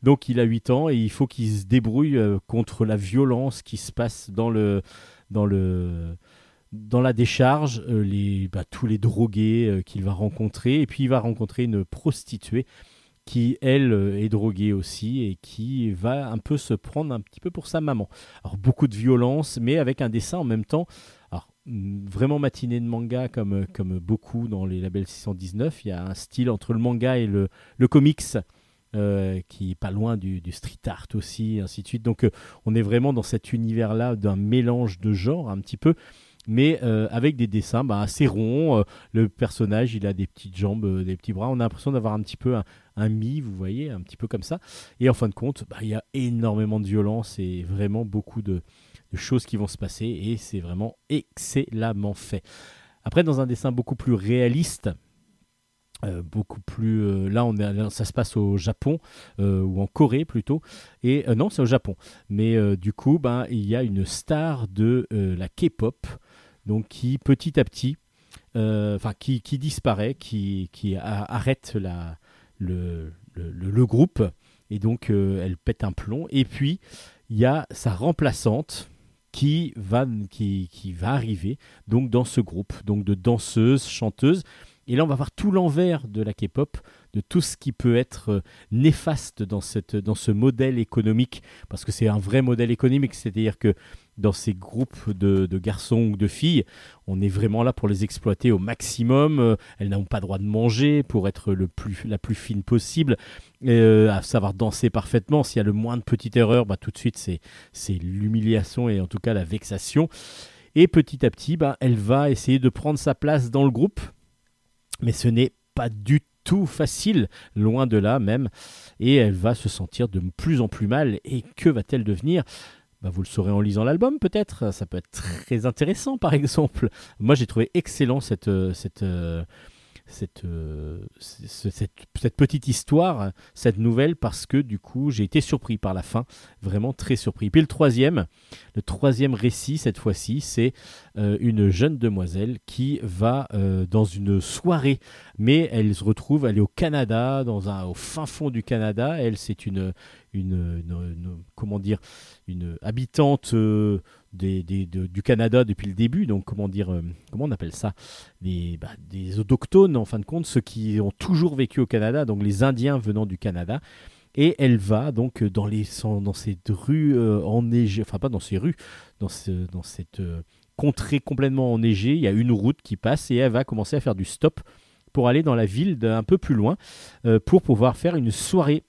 Donc il a 8 ans et il faut qu'il se débrouille euh, contre la violence qui se passe dans le dans le dans la décharge, euh, les, bah, tous les drogués euh, qu'il va rencontrer, et puis il va rencontrer une prostituée qui, elle, est droguée aussi, et qui va un peu se prendre un petit peu pour sa maman. Alors beaucoup de violence, mais avec un dessin en même temps. Vraiment matinée de manga, comme, comme beaucoup dans les labels 619, il y a un style entre le manga et le, le comics. euh, qui est pas loin du, du street art aussi, ainsi de suite. Donc, euh, on est vraiment dans cet univers-là d'un mélange de genres, un petit peu mais euh, avec des dessins bah, assez ronds. le personnage, il a des petites jambes, des petits bras. On a l'impression d'avoir un petit peu un, un mi, vous voyez, un petit peu comme ça. Et en fin de compte, bah, il y a énormément de violence et vraiment beaucoup de, de choses qui vont se passer. Et c'est vraiment excellemment fait. Après, dans un dessin beaucoup plus réaliste, euh, beaucoup plus. euh, là, on ça se passe au Japon euh, ou en Corée plutôt. Et non, c'est au Japon. Mais du coup, ben, il y a une star de la K-pop, donc qui petit à petit, enfin qui, qui disparaît, qui, qui arrête la, le, le, groupe, et donc elle pète un plomb. Et puis il y a sa remplaçante qui va, qui, qui va arriver donc dans ce groupe, donc de danseuses, chanteuses. Et là, on va voir tout l'envers de la K-pop, de tout ce qui peut être euh, néfaste dans, cette, dans ce modèle économique, parce que c'est un vrai modèle économique, c'est-à-dire que dans ces groupes de, garçons ou de filles, on est vraiment là pour les exploiter au maximum. Euh, elles n'ont pas droit de manger pour être le plus, la plus fine possible, euh, à savoir danser parfaitement. S'il y a le moins de petite erreur, bah, tout de suite, c'est, c'est l'humiliation et en tout cas la vexation. Et petit à petit, bah, elle va essayer de prendre sa place dans le groupe, mais ce n'est pas du tout facile, loin de là même, et elle va se sentir de plus en plus mal. Et que va-t-elle devenir? Bah, vous le saurez en lisant l'album peut-être, ça peut être très intéressant par exemple. Moi j'ai trouvé excellent cette, euh, euh, cette, euh, ce- cette, cette petite histoire, cette nouvelle, parce que du coup j'ai été surpris par la fin, vraiment très surpris. Puis le troisième, le troisième récit cette fois-ci, c'est euh, une jeune demoiselle qui va euh, dans une soirée, mais elle se retrouve, elle est au Canada, dans un, au fin fond du Canada. Elle, c'est une, une, comment dire, une habitante euh, des, des- de- du Canada depuis le début. Donc, comment dire, euh, comment on appelle ça des, bah, des autochtones, en fin de compte, ceux qui ont toujours vécu au Canada, donc les Indiens venant du Canada. Et elle va donc dans, les, dans cette rue euh, enneigée, enfin pas dans ces rues, dans, ce, dans cette euh, contrée complètement enneigée, il y a une route qui passe et elle va commencer à faire du stop pour aller dans la ville d'un peu plus loin euh, pour pouvoir faire une soirée.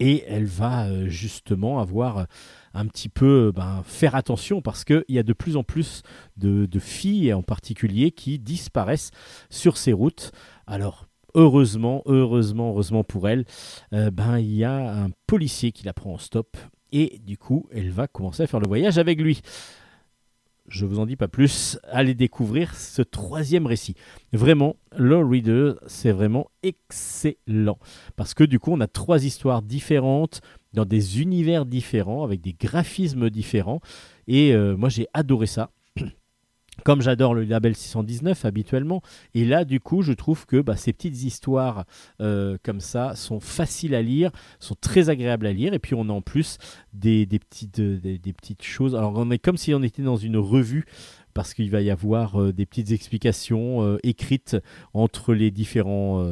Et elle va euh, justement avoir euh, un petit peu euh, ben, faire attention parce qu'il y a de plus en plus de, filles en particulier qui disparaissent sur ces routes. Alors heureusement, heureusement, heureusement pour elle, ben il y a un policier qui la prend en stop et du coup elle va commencer à faire le voyage avec lui. Je vous en dis pas plus, allez découvrir ce troisième récit. Vraiment, Law Reader, c'est vraiment excellent parce que du coup on a trois histoires différentes dans des univers différents avec des graphismes différents et euh, moi j'ai adoré ça. Comme j'adore le label 619 habituellement, et là du coup je trouve que bah, ces petites histoires euh, comme ça sont faciles à lire, sont très agréables à lire, et puis on a en plus des, euh, petites choses. Alors on est comme si on était dans une revue, parce qu'il va y avoir euh, des petites explications écrites entre les différentes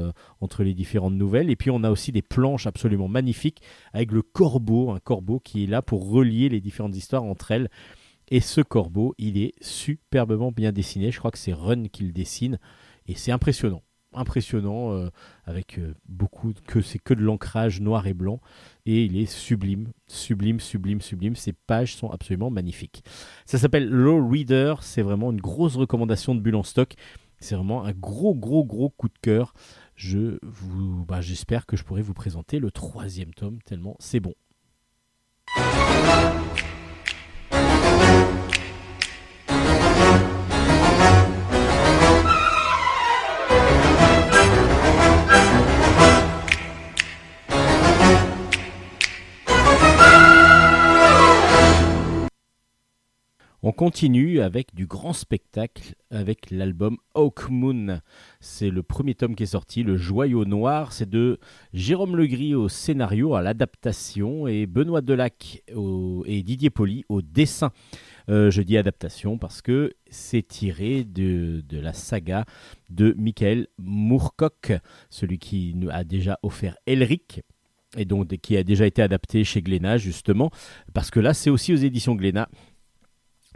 nouvelles, et puis on a aussi des planches absolument magnifiques avec le corbeau, un corbeau qui est là pour relier les différentes histoires entre elles. Et ce corbeau, il est superbement bien dessiné. Je crois que c'est Run qui le dessine. Et c'est impressionnant. Impressionnant, euh, avec euh, beaucoup que c'est que de l'ancrage noir et blanc. Et il est sublime, sublime, sublime, sublime. Ces pages sont absolument magnifiques. Ça s'appelle Low Reader. C'est vraiment une grosse recommandation de Bulle en stock. C'est vraiment un gros, gros, gros coup de cœur. Je vous, bah, j'espère que je pourrai vous présenter le troisième tome tellement c'est bon. On continue avec du grand spectacle avec l'album Hawk Moon. C'est le premier tome qui est sorti, Le Joyau Noir. C'est de Jérôme Legris au scénario, à l'adaptation, et Benoît Delac et Didier Poli au dessin. Euh, je dis adaptation parce que c'est tiré de, de la saga de Michael Moorcock, celui qui nous a déjà offert Elric et donc qui a déjà été adapté chez Glénat justement, parce que là c'est aussi aux éditions Glénat.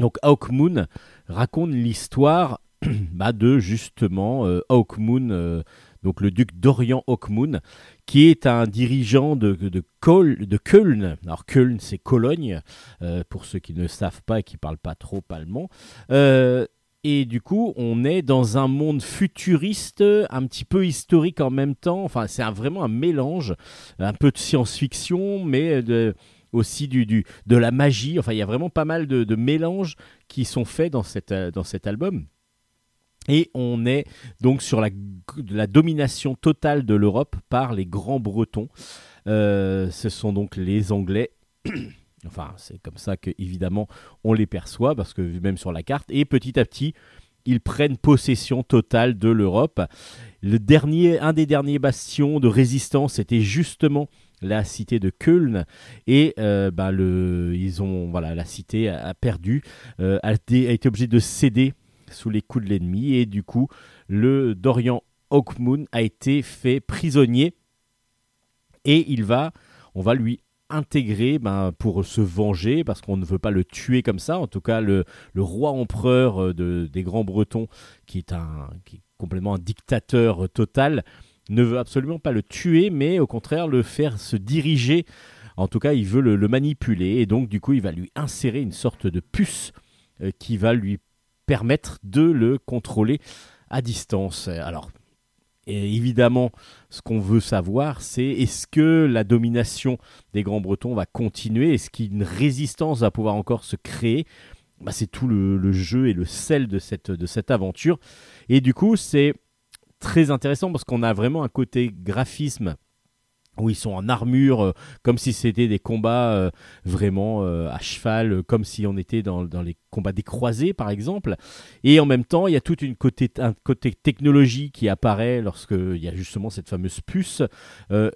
Donc Hawkmoon raconte l'histoire bah, de justement euh, Hawkmoon, euh, donc le duc d'Orient Hawkmoon, qui est un dirigeant de, de, Col- de Köln. Alors Köln, c'est Cologne, euh, pour ceux qui ne savent pas et qui parlent pas trop allemand. Euh, et du coup, on est dans un monde futuriste, un petit peu historique en même temps. Enfin, c'est vraiment un mélange, un peu de science-fiction, mais de, aussi du, du- de la magie. Enfin, il y a vraiment pas mal de, de mélanges qui sont faits dans, cette, euh, dans cet album. Et on est donc sur la, domination totale de l'Europe par les grands Bretons. Euh, ce sont donc les Anglais. enfin, c'est comme ça que évidemment on les perçoit parce que même sur la carte. Et petit à petit, ils prennent possession totale de l'Europe. Le dernier, un des derniers bastions de résistance était justement la cité de Köln. Et euh, bah, le, ils ont voilà la cité a, perdu, euh, a, été, a été obligée de céder sous les coups de l'ennemi. Et du coup le Dorian Hawkmoon a été fait prisonnier. Et il va, on va lui intégrer ben, pour se venger parce qu'on ne veut pas le tuer comme ça. En tout cas, le, le roi empereur euh, de, des Grands Bretons, qui est, un, qui est complètement un dictateur euh, total, ne veut absolument pas le tuer, mais au contraire le faire se diriger. En tout cas, il veut le, le manipuler et donc du coup, il va lui insérer une sorte de puce euh, qui va lui permettre de le contrôler à distance. Alors, et évidemment, ce qu'on veut savoir, c'est est-ce que la domination des Grands Bretons va continuer? Est-ce qu'une résistance va pouvoir encore se créer? Bah, C'est tout le, le jeu et le sel de cette, de cette aventure. Et du coup, c'est très intéressant parce qu'on a vraiment un côté graphisme où ils sont en armure, euh, comme si c'était des combats euh, vraiment euh, à cheval, comme si on était dans, les combats des croisés, par exemple. Et en même temps, il y a toute une côté, un côté technologie qui apparaît lorsqu'il y a justement cette fameuse puce.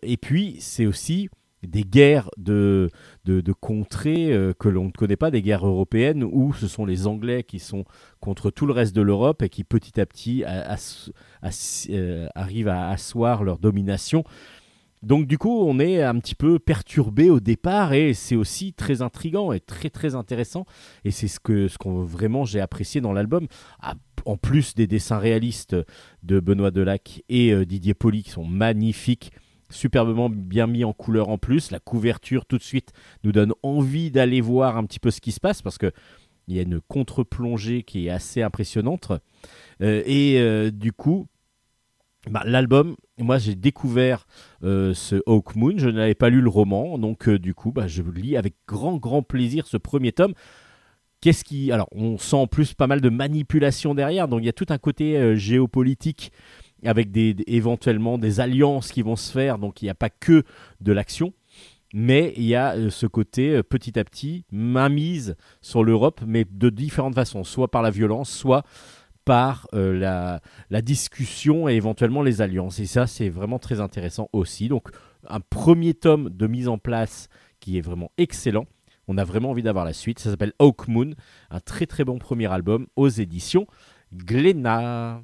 Et puis, c'est aussi des guerres de, de, contrées euh, que l'on ne connaît pas, des guerres européennes, où ce sont les Anglais qui sont contre tout le reste de l'Europe et qui petit à petit euh, arrivent à asseoir leur domination. Donc du coup, on est un petit peu perturbé au départ et c'est aussi très intrigant et très très intéressant. Et c'est ce que ce qu'on vraiment j'ai apprécié dans l'album. Ah, En plus des dessins réalistes de Benoît Delac et euh, Didier Poli qui sont magnifiques, superbement bien mis en couleur en plus. La couverture tout de suite nous donne envie d'aller voir un petit peu ce qui se passe parce que il y a une contre-plongée qui est assez impressionnante. Euh, et euh, du coup, bah, l'album, moi j'ai découvert euh, ce Hawk Moon, je n'avais pas lu le roman, donc du coup bah, je lis avec grand grand plaisir ce premier tome. Qu'est-ce qui, alors on sent en plus pas mal de manipulation derrière, donc il y a tout un côté géopolitique avec des, éventuellement des alliances qui vont se faire, donc il n'y a pas que de l'action. Mais il y a euh, ce côté euh, petit à petit mainmise sur l'Europe, mais de différentes façons, soit par la violence, soit par euh, la, la discussion et éventuellement les alliances. Et ça, c'est vraiment très intéressant aussi. Donc, un premier tome de mise en place qui est vraiment excellent. On a vraiment envie d'avoir la suite. Ça s'appelle Hawk Moon, un très très bon premier album aux éditions Glénat.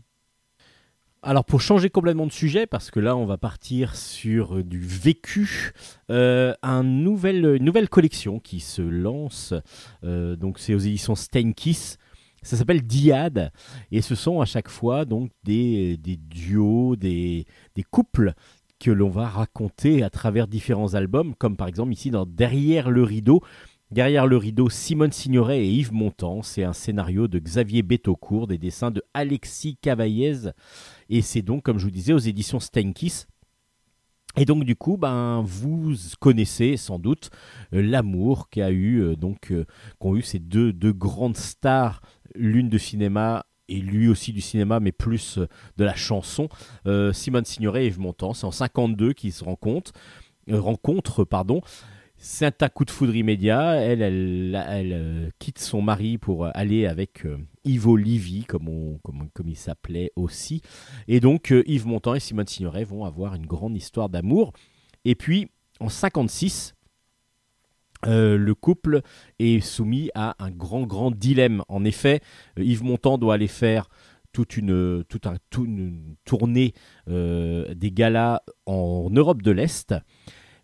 Alors pour changer complètement de sujet, parce que là on va partir sur du vécu, euh, une nouvelle collection qui se lance, euh, donc c'est aux éditions Steinkiss, ça s'appelle Diade, et ce sont à chaque fois donc des, des duos, des, des couples que l'on va raconter à travers différents albums, comme par exemple ici dans Derrière le rideau. Derrière le rideau, Simone Signoret et Yves Montand. C'est un scénario de Xavier Betaucourt, des dessins de Alexis Cavaillez. Et c'est donc, comme je vous disais, aux éditions Steinkiss. Et donc du coup, ben vous connaissez sans doute euh, l'amour qu'a eu euh, donc euh, qu'ont eu ces deux, deux grandes stars, l'une de cinéma et lui aussi du cinéma, mais plus de la chanson. Simone Signoret et Yves Montand, c'est en 52 qu'ils se rencontrent, euh, pardon. C'est un coup de foudre immédiat. Elle, euh, quitte son mari pour euh, aller avec euh, Ivo Livy, comme, il s'appelait aussi. Et donc, euh, Yves Montand et Simone Signoret vont avoir une grande histoire d'amour. Et puis, en 56, euh, le couple est soumis à un grand, grand dilemme. En effet, Yves Montand doit aller faire toute une, toute un, toute une tournée des galas en Europe de l'Est.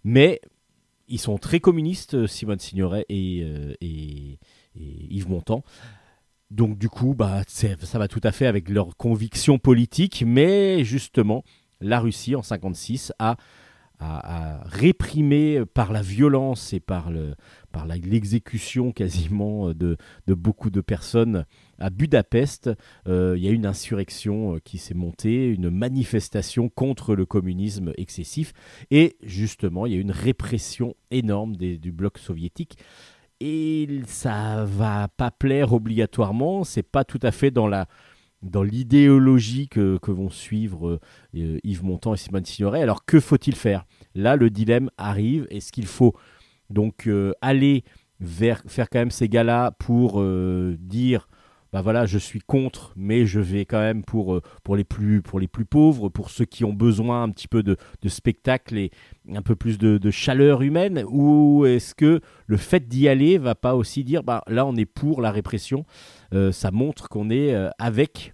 Mais ils sont très communistes, euh, Simone Signoret et, euh, et- Yves Montand. Donc du coup, bah, ça va tout à fait avec leurs convictions politiques, mais justement, la Russie en 56 a, a réprimé par la violence et par le- par l'exécution quasiment de, de beaucoup de personnes à Budapest. euh, Il y a une insurrection euh, qui s'est montée, une manifestation contre le communisme excessif, et justement, il y a une répression énorme des- du bloc soviétique. Et ça va pas plaire obligatoirement, c'est pas tout à fait dans la dans l'idéologie que, vont suivre euh, Yves Montand et Simone Signoret. Alors que faut-il faire? Là, le dilemme arrive. Est-ce qu'il faut donc euh, aller vers faire quand même ces gars-là pour euh, dire bah voilà, je suis contre, mais je vais quand même pour, euh, pour, les, plus, pour les plus pauvres, pour ceux qui ont besoin un petit peu de, spectacle et un peu plus de, chaleur humaine? Ou est-ce que le fait d'y aller va pas aussi dire bah là on est pour la répression? Euh, Ça montre qu'on est euh, avec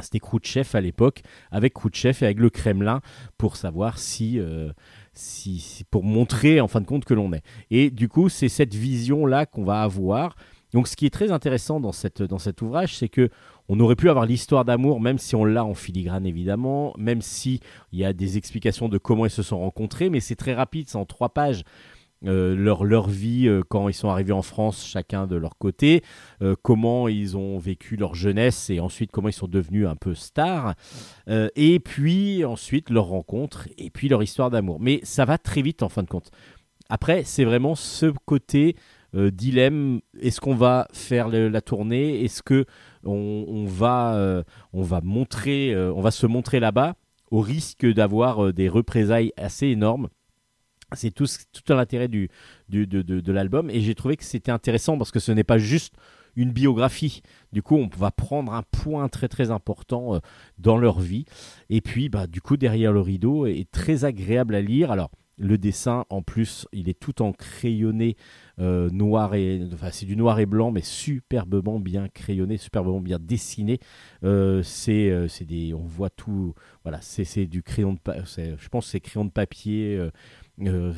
c'était Khrouchtchev à l'époque, avec Khrouchtchev et avec le Kremlin pour savoir si, euh, si, si- pour montrer en fin de compte que l'on est. Et du coup, c'est cette vision là qu'on va avoir. Donc, ce qui est très intéressant dans, cette, dans cet ouvrage, c'est que on aurait pu avoir l'histoire d'amour, même si on l'a en filigrane évidemment, même si il y a des explications de comment ils se sont rencontrés, mais c'est très rapide, c'est en trois pages. Euh, leur, leur vie euh, quand ils sont arrivés en France, chacun de leur côté, euh, comment ils ont vécu leur jeunesse et ensuite comment ils sont devenus un peu stars, et puis ensuite leur rencontre et puis leur histoire d'amour. Mais ça va très vite en fin de compte. Après, c'est vraiment ce côté dilemme. Est-ce qu'on va faire la tournée? Est-ce que on, on va, on va montrer, on va se montrer là-bas au risque d'avoir des représailles assez énormes? C'est tout, tout l'intérêt du, du- de, de- l'album et j'ai trouvé que c'était intéressant parce que ce n'est pas juste une biographie. Du coup, on va prendre un point très très important euh, dans leur vie. Et puis, bah, du coup, derrière le rideau est très agréable à lire. Alors, Le dessin, en plus, il est tout en crayonné euh, noir et enfin c'est du noir et blanc, mais superbement bien crayonné, superbement bien dessiné. Euh, c'est des, on voit tout. Voilà, c'est du crayon de, je pense c'est crayon de papier. Euh,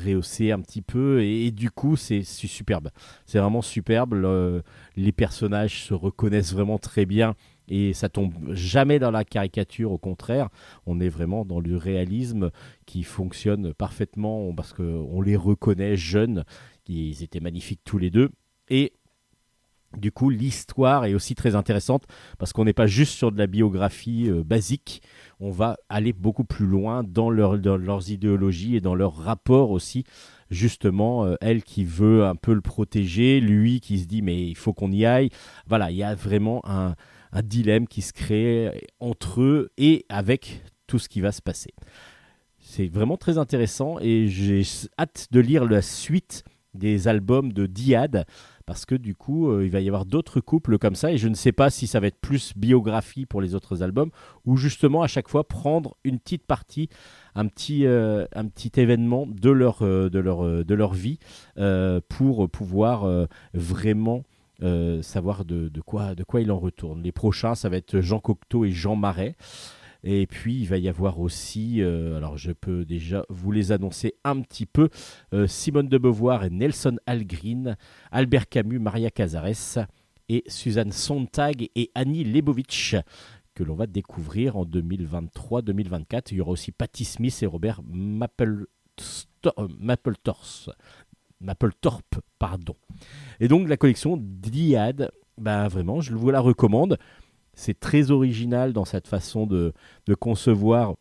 un petit peu et, du coup c'est superbe. C'est vraiment superbe. Le- les personnages se reconnaissent vraiment très bien et ça tombe jamais dans la caricature au contraire. On est vraiment dans le réalisme qui fonctionne parfaitement parce que on les reconnaît jeunes. Ils étaient magnifiques tous les deux. Et du coup l'histoire est aussi très intéressante parce qu'on n'est pas juste sur de la biographie euh, basique. On va aller beaucoup plus loin dans, leur- dans leurs idéologies et dans leur rapport aussi. Justement euh, elle qui veut un peu le protéger lui qui se dit mais il faut qu'on y aille. Voilà il y a vraiment un, un dilemme qui se crée entre eux et avec tout ce qui va se passer. C'est vraiment très intéressant et j'ai hâte de lire la suite des albums de Diad parce que du coup euh, il va y avoir d'autres couples comme ça et je ne sais pas si ça va être plus biographie pour les autres albums ou justement à chaque fois prendre une petite partie un petit, euh, un petit événement de leur, euh, de leur, de leur vie pour pouvoir vraiment savoir de quoi, de quoi il en retourne. Les prochains, ça va être Jean Cocteau et Jean Marais. Et puis, il va y avoir aussi, euh, alors je peux déjà vous les annoncer un petit peu, euh, Simone de Beauvoir et Nelson Algren, Albert Camus, Maria Cazares et Suzanne Sontag et Annie Lebovitch que l'on va découvrir en 2023-2024. Il y aura aussi Patti Smith et Robert Mapplethorpe, euh, Mapplethorpe, pardon. Et donc la collection Diad, ben vraiment, je vous la recommande. C'est très original dans cette façon de, concevoir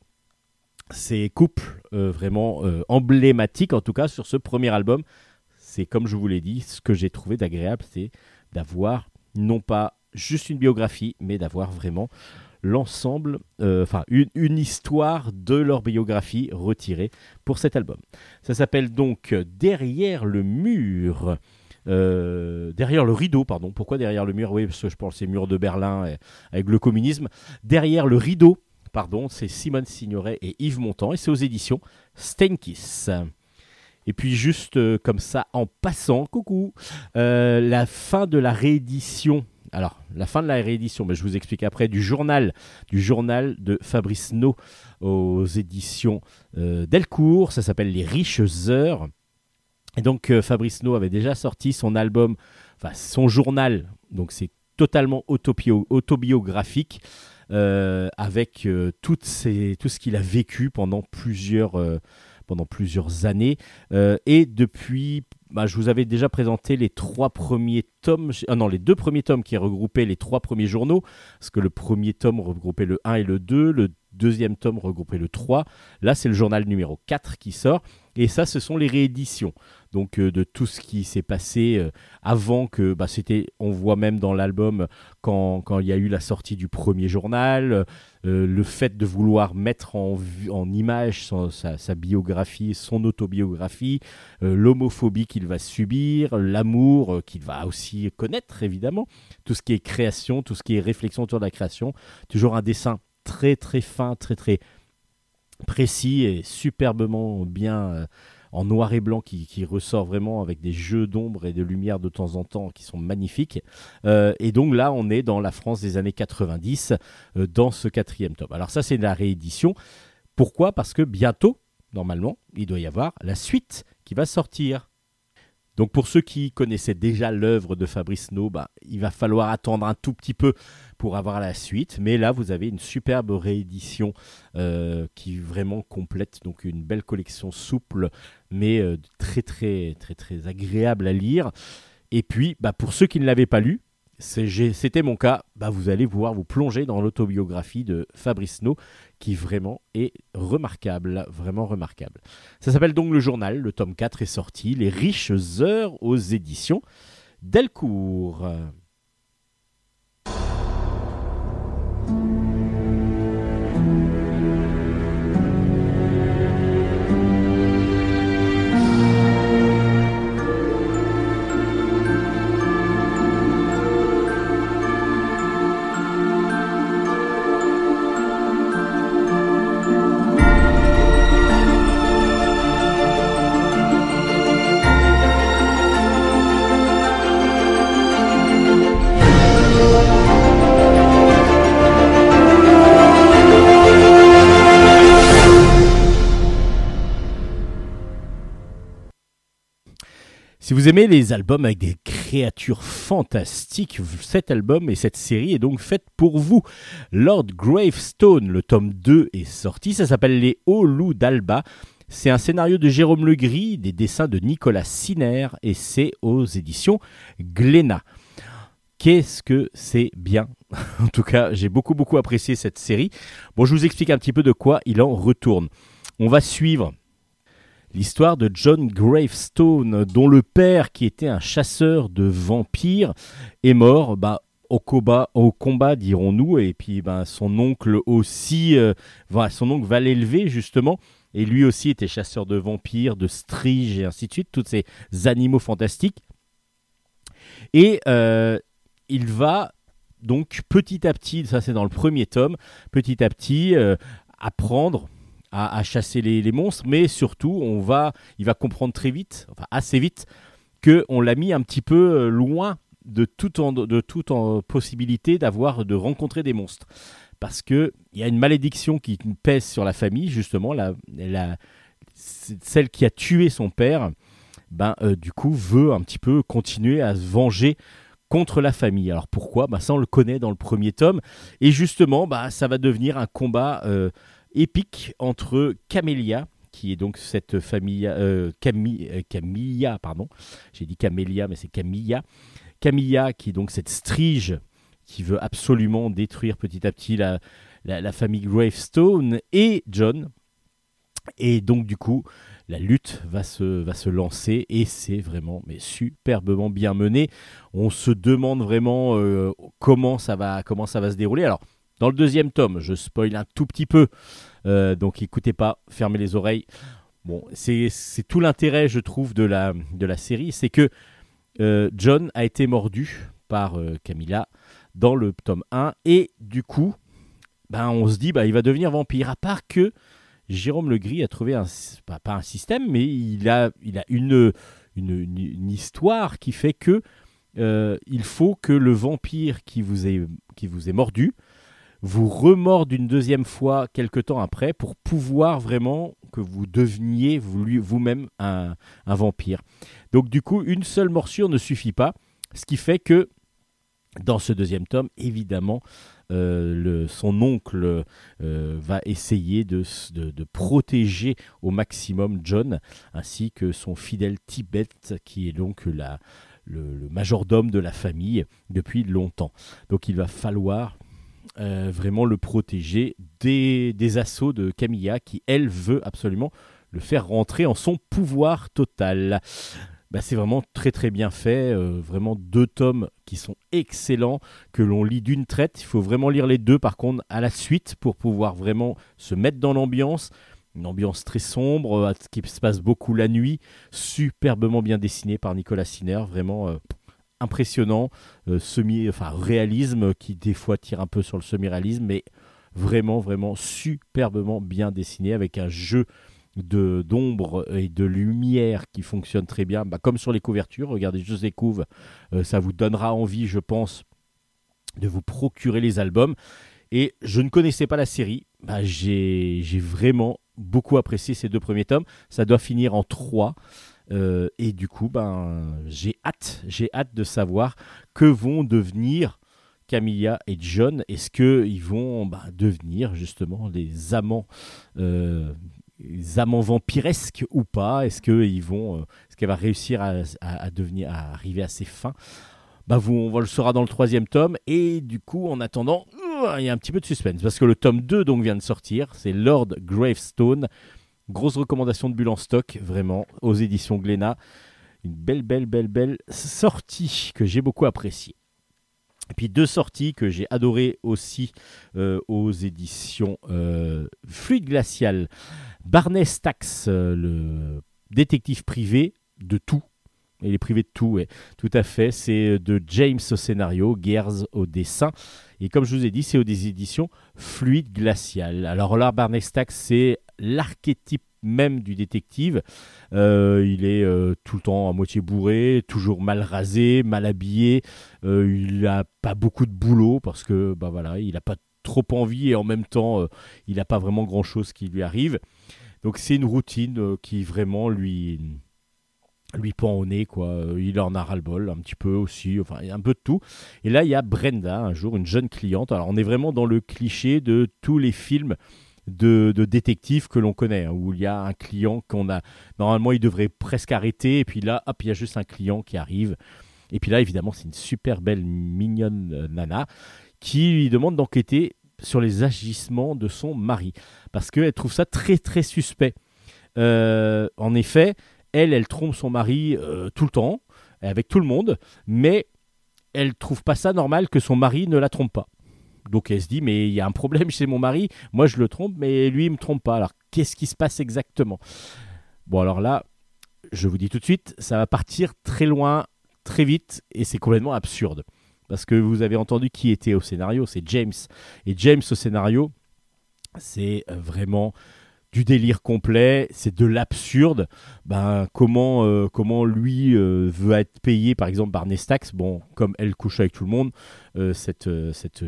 ces couples euh, vraiment euh, emblématiques, en tout cas sur ce premier album. C'est comme je vous l'ai dit, ce que j'ai trouvé d'agréable, c'est d'avoir non pas juste une biographie, mais d'avoir vraiment l'ensemble, euh, enfin une histoire de leur biographie retirée pour cet album. Ça s'appelle donc Derrière le mur. Euh, derrière le rideau, pardon. Pourquoi derrière le mur? Oui, parce que je pense que c'est mur de Berlin avec le communisme. Derrière le rideau, pardon, c'est Simone Signoret et Yves Montand et c'est aux éditions Steinkiss. Et puis juste euh, comme ça, en passant, coucou, euh, la fin de la réédition. Alors, la fin de la réédition, mais je vous explique après, du journal, du journal de Fabrice No aux éditions Delcourt. Ça s'appelle Les Riches Heures. Et donc, euh, Fabrice No avait déjà sorti son album, enfin son journal. Donc, c'est totalement autobio- autobiographique euh, avec euh, tout ce qu'il a vécu pendant plusieurs, pendant plusieurs années. Et depuis, bah, je vous avais déjà présenté les trois premiers tomes, ah non, les deux premiers tomes qui regroupaient les trois premiers journaux, parce que le premier tome regroupait le 1 et le 2, le deuxième tome regroupait le 3. Là, c'est le journal numéro 4 qui sort. Et ça, ce sont les rééditions. Donc, euh, de tout ce qui s'est passé euh, avant que, bah, c'était, on voit même dans l'album, quand, quand il y a eu la sortie du premier journal, euh, le fait de vouloir mettre en, image sa, sa biographie, son autobiographie, l'homophobie qu'il va subir, l'amour qu'il va aussi connaître, évidemment, tout ce qui est création, tout ce qui est réflexion autour de la création. Toujours un dessin très, très fin, très, très précis et superbement bien euh, en noir et blanc qui, ressort vraiment avec des jeux d'ombre et de lumière de temps en temps qui sont magnifiques. Euh, et donc là, on est dans la France des années 90 euh, dans ce quatrième tome. Alors ça, c'est la réédition. Pourquoi? Parce que bientôt, normalement, il doit y avoir la suite qui va sortir. Donc pour ceux qui connaissaient déjà l'œuvre de Fabrice No, bah, il va falloir attendre un tout petit peu pour avoir la suite. Mais là, vous avez une superbe réédition euh, qui vraiment complète donc une belle collection souple, mais euh, très très très très agréable à lire. Et puis, bah, pour ceux qui ne l'avaient pas lu, c'était mon cas, bah, vous allez pouvoir vous plonger dans l'autobiographie de Fabrice No, qui vraiment est remarquable, vraiment remarquable. Ça s'appelle donc Le Journal, le tome 4 est sorti, Les riches heures aux éditions Delcourt.「Si vous aimez les albums avec des créatures fantastiques, cet album et cette série est donc faite pour vous. Lord Gravestone, le tome 2 est sorti, ça s'appelle Les Hauts Loups d'Alba. C'est un scénario de Jérôme Legris, des dessins de Nicolas Siner et c'est aux éditions Glénat. Qu'est-ce que c'est bien? En tout cas, j'ai beaucoup beaucoup apprécié cette série. Bon, je vous explique un petit peu de quoi il en retourne. On va suivre l'histoire de John Gravestone, dont le père, qui était un chasseur de vampires, est mort bah, au combat, au combat dirons-nous, et puis bah, son oncle aussi, euh, son oncle va l'élever justement, et lui aussi était chasseur de vampires, de striges et ainsi de suite, tous ces animaux fantastiques. Et euh, il va donc petit à petit, ça c'est dans le premier tome, petit à petit euh, apprendre à, chasser les, monstres, mais surtout on va, il va comprendre très vite, enfin assez vite, que on l'a mis un petit peu euh, loin de toute en, de toute possibilité d'avoir de rencontrer des monstres, parce que il y a une malédiction qui pèse sur la famille justement, la, la- celle qui a tué son père, ben euh, du coup veut un petit peu continuer à se venger contre la famille. Alors pourquoi? Bah, Ça, on le connaît dans le premier tome. Et justement, bah, ça va devenir un combat euh, épique entre Camélia, qui est donc cette famille... euh, euh, Camilla, pardon. J'ai dit Camélia, mais c'est Camilla. Camilla, qui est donc cette strige qui veut absolument détruire petit à petit la, la, la famille Gravestone, et John. Et donc, du coup, la lutte va se, va se lancer et c'est vraiment mais superbement bien mené. On se demande vraiment euh, comment, ça va, comment ça va se dérouler. Alors, dans le deuxième tome, je spoil un tout petit peu, euh, donc écoutez pas, fermez les oreilles. Bon, c'est tout l'intérêt, je trouve, de la, de la série, c'est que euh, John a été mordu par euh, Camilla dans le tome 1 et du coup, ben, on se dit, bah, il va devenir vampire, à part que Jérôme Legris a trouvé un, pas, pas un système, mais il a, il a une, une, une- histoire qui fait que il faut que le vampire qui vous est, qui vous est mordu vous remorde une deuxième fois quelque temps après pour pouvoir vraiment que vous deveniez vous-même un, vampire. Donc du coup, une seule morsure ne suffit pas, ce qui fait que dans ce deuxième tome, évidemment, euh, son oncle euh, va essayer de, protéger au maximum John, ainsi que son fidèle Tibet, qui est donc le majordome de la famille depuis longtemps. Donc il va falloir euh, vraiment le protéger des, assauts de Camilla, qui, elle, veut absolument le faire rentrer en son pouvoir total. Bah, c'est vraiment très très bien fait, euh, vraiment deux tomes qui sont excellents, que l'on lit d'une traite. Il faut vraiment lire les deux par contre à la suite pour pouvoir vraiment se mettre dans l'ambiance. Une ambiance très sombre, euh, qui se passe beaucoup la nuit, superbement bien dessiné par Nicolas Siner, vraiment impressionnant, euh, semi, enfin réalisme qui des fois tire un peu sur le semi-réalisme, mais vraiment vraiment superbement bien dessiné avec un jeu d'ombre et de lumière qui fonctionne très bien, bah, comme sur les couvertures. Regardez José Couve, euh, ça vous donnera envie, je pense, de vous procurer les albums. Et je ne connaissais pas la série, bah, j'ai vraiment beaucoup apprécié ces deux premiers tomes. Ça doit finir en trois. Euh, et du coup, ben, j'ai hâte, j'ai hâte de savoir que vont devenir Camilla et John. Est-ce qu'ils vont ben, devenir justement les amants euh, amants vampiresques ou pas? Est-ce qu'ils vont, euh, est-ce qu'elle va réussir à, à- devenir, à arriver à ses fins? Bah vous, on le saura dans le troisième tome. Et du coup, en attendant, il y a un petit peu de suspense parce que le tome 2 donc vient de sortir. C'est Lord Gravestone. Grosse recommandation de bulle en stock, vraiment, aux éditions Glénat. Une belle, belle, belle, belle sortie que j'ai beaucoup appréciée. Et puis deux sorties que j'ai adorées aussi euh, aux éditions euh, Fluide Glacial. Barney Stax, euh, le détective privé de tout. Il est privé de tout, tout à fait. C'est de James au scénario, Gears au dessin. Et comme je vous ai dit, c'est aux des éditions Fluide Glacial. Alors là, Barney Stax, c'est l'archétype même du détective. Euh, il est euh, tout le temps à moitié bourré, toujours mal rasé, mal habillé. Euh, il n'a pas beaucoup de boulot parce que bah il n'a pas trop envie et en même temps, euh, il n'a pas vraiment grand chose qui lui arrive. Donc c'est une routine euh, qui vraiment lui lui pend au nez, quoi. Il en a ras-le-bol, un petit peu aussi, enfin, un peu de tout. Et là, il y a Brenda, un jour, une jeune cliente. Alors, on est vraiment dans le cliché de tous les films de, de détectives que l'on connaît, hein, où il y a un client qu'on a. Normalement, il devrait presque arrêter, et puis là, hop, il y a juste un client qui arrive. Et puis là, évidemment, c'est une super belle, mignonne euh, nana qui lui demande d'enquêter sur les agissements de son mari, parce qu'elle trouve ça très, très suspect. Euh, en effet, elle, elle trompe son mari euh, tout le temps, avec tout le monde, mais elle trouve pas ça normal que son mari ne la trompe pas. Donc elle se dit, mais il y a un problème chez mon mari, moi je le trompe, mais lui il me trompe pas. Alors qu'est-ce qui se passe exactement? Bon alors là, je vous dis tout de suite, ça va partir très loin, très vite, et c'est complètement absurde. Parce que vous avez entendu qui était au scénario, c'est James. Et James au scénario, c'est vraiment du délire complet, c'est de l'absurde. Ben, comment, euh, comment lui euh, veut être payé, par exemple, par Nestax, bon, comme elle couche avec tout le monde, euh, cette,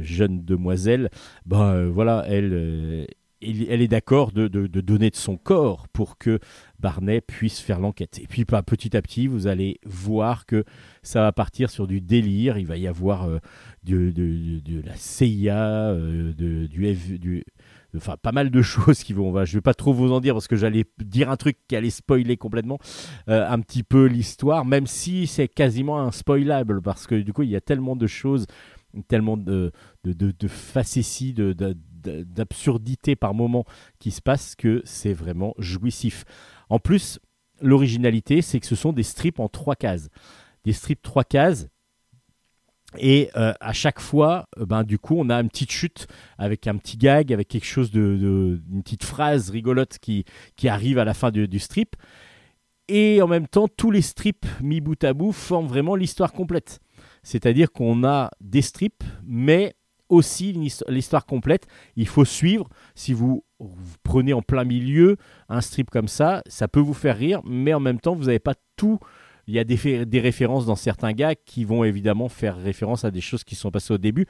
jeune demoiselle, ben voilà, elle, elle, est d'accord de, donner de son corps pour que Barney puisse faire l'enquête. Et puis bah, petit à petit, vous allez voir que ça va partir sur du délire. Il va y avoir de, de- la CIA, du, F- du enfin pas mal de choses qui vont. va- Je vais pas trop vous en dire parce que j'allais dire un truc qui allait spoiler complètement euh, un petit peu l'histoire, même si c'est quasiment un spoilable parce que du coup il y a tellement de choses, tellement de de, de, facéties, de- de- d'absurdité par moment qui se passe que c'est vraiment jouissif. En plus, l'originalité, c'est que ce sont des strips en trois cases. Des strips trois cases. Et euh, à chaque fois, euh, ben, du coup, on a une petite chute avec un petit gag, avec quelque chose de, une petite phrase rigolote qui, qui arrive à la fin du, strip. Et en même temps, tous les strips mis bout à bout forment vraiment l'histoire complète. C'est-à-dire qu'on a des strips, mais aussi l'histoire complète. Il faut suivre. Si vous prenez en plein milieu un strip comme ça, ça peut vous faire rire, mais en même temps, vous n'avez pas tout. Il y a des, fé- des références dans certains gars qui vont évidemment faire référence à des choses qui sont passées au début.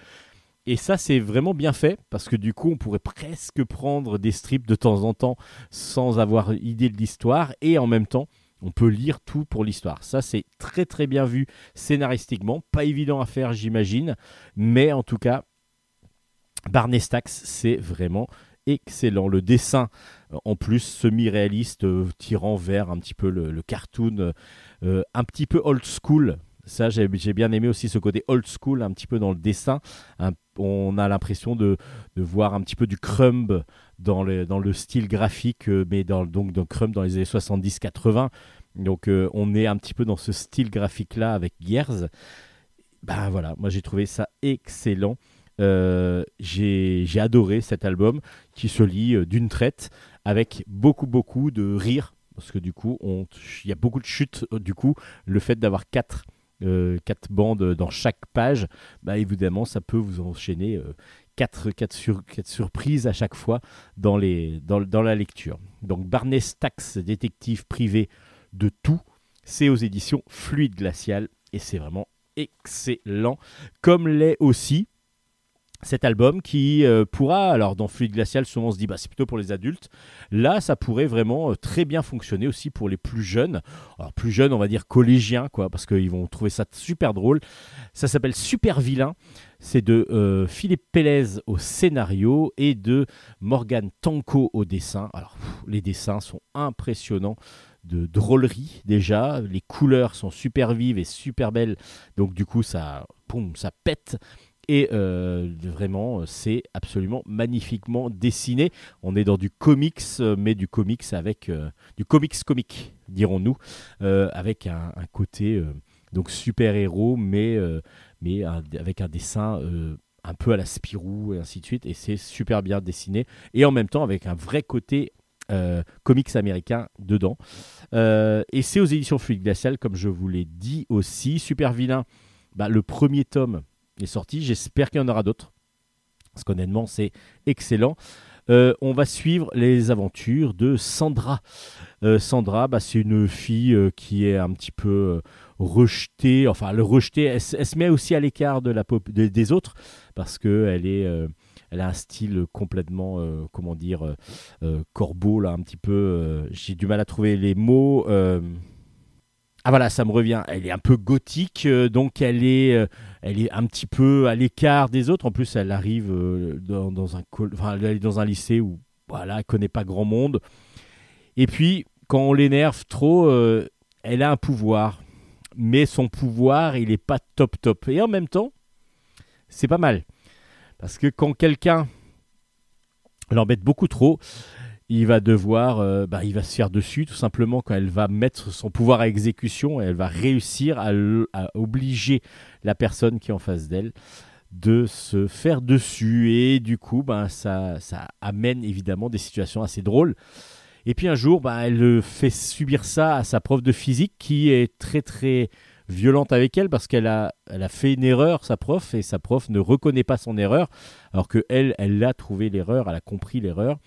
Et ça, c'est vraiment bien fait parce que du coup, on pourrait presque prendre des strips de temps en temps sans avoir idée de l'histoire et en même temps, on peut lire tout pour l'histoire. Ça, c'est très très bien vu scénaristiquement. Pas évident à faire, j'imagine. Mais en tout cas, Barney Stax, c'est vraiment excellent. Le dessin, en plus, semi-réaliste, euh, tirant vers un petit peu le, cartoon, euh, un petit peu old school. Ça, j'ai bien aimé aussi ce côté old school, un petit peu dans le dessin. On a l'impression de, voir un petit peu du crumb dans le, style graphique, euh, mais dans, donc dans crumb dans les années 70-80. Donc, euh, on est un petit peu dans ce style graphique-là avec Gears. Ben voilà, moi j'ai trouvé ça excellent. Euh, j'ai adoré cet album qui se lit euh, d'une traite avec beaucoup beaucoup de rire parce que du coup il y a beaucoup de chutes euh, du coup le fait d'avoir quatre euh, bandes dans chaque page bah évidemment ça peut vous enchaîner euh, quatre, quatre, sur- quatre surprises à chaque fois dans, la lecture. Donc Barney Stax détective privé de tout c'est aux éditions Fluide Glacial et c'est vraiment excellent. Comme l'est aussi cet album qui euh, pourra, alors dans Fluide Glacial, souvent on se dit bah, c'est plutôt pour les adultes. Là, ça pourrait vraiment euh, très bien fonctionner aussi pour les plus jeunes. Alors, plus jeunes, on va dire collégiens, quoi, parce qu'ils vont trouver ça super drôle. Ça s'appelle Super Vilain. C'est de euh, Philippe Pélez au scénario et de Morgan Tanko au dessin. Alors, les dessins sont impressionnants de drôlerie déjà. Les couleurs sont super vives et super belles. Donc, du coup, ça, poum, ça pète. Et euh, vraiment, c'est absolument magnifiquement dessiné. On est dans du comics, euh, mais du comics avec euh, du comics comique, dirons-nous, euh, avec un, côté euh, donc super héros, mais euh, mais avec un dessin euh, un peu à la Spirou et ainsi de suite. Et c'est super bien dessiné et en même temps avec un vrai côté euh, comics américain dedans. Euh, et c'est aux éditions Fluide Glacial, comme je vous l'ai dit aussi. Super vilain. Bah, le premier tome est sorti. J'espère qu'il y en aura d'autres. Parce qu'honnêtement, c'est excellent. Euh, on va suivre les aventures de Sandra. Euh, Sandra, bah, c'est une fille euh, qui est un petit peu rejetée. Enfin, le rejetée, elle, se- met aussi à l'écart de la pop- de- des autres parce qu'elle est. elle a un style complètement, comment dire, corbeau, là, un petit peu. J'ai du mal à trouver les mots. Ah voilà, ça me revient. Elle est un peu gothique, euh, donc elle est, euh, elle est un petit peu à l'écart des autres. En plus, elle arrive euh, dans, un, enfin, elle est dans un lycée où voilà, elle connaît pas grand monde. Et puis, quand on l'énerve trop, elle a un pouvoir, mais son pouvoir, il est pas top top. Et en même temps, c'est pas mal, parce que quand quelqu'un l'embête beaucoup trop, il va devoir, euh, bah, il va se faire dessus tout simplement quand elle va mettre son pouvoir à exécution et elle va réussir à, obliger la personne qui est en face d'elle de se faire dessus et du coup ben, ça, ça amène évidemment des situations assez drôles. Et puis un jour, ben, elle fait subir ça à sa prof de physique qui est très très violente avec elle parce qu'elle a, elle a fait une erreur, sa prof, et sa prof ne reconnaît pas son erreur, alors que elle, elle a trouvé l'erreur, elle a compris l'erreur.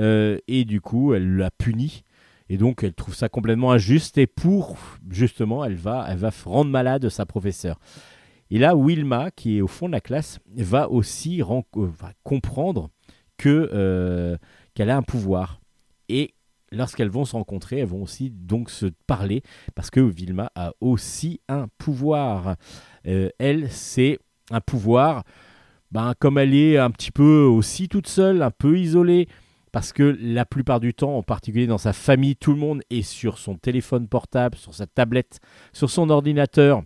Euh, et du coup, elle l'a puni. Et donc, elle trouve ça complètement injuste. Et pour, justement, elle va, elle va rendre malade sa professeure. Et là, Wilma, qui est au fond de la classe, va aussi euh, comprendre que euh, qu'elle a un pouvoir. Et lorsqu'elles vont se rencontrer, elles vont aussi donc se parler parce que Wilma a aussi un pouvoir. Elle, c'est un pouvoir, ben, comme elle est un petit peu aussi toute seule, un peu isolée, parce que la plupart du temps, en particulier dans sa famille, tout le monde est sur son téléphone portable, sur sa tablette, sur son ordinateur.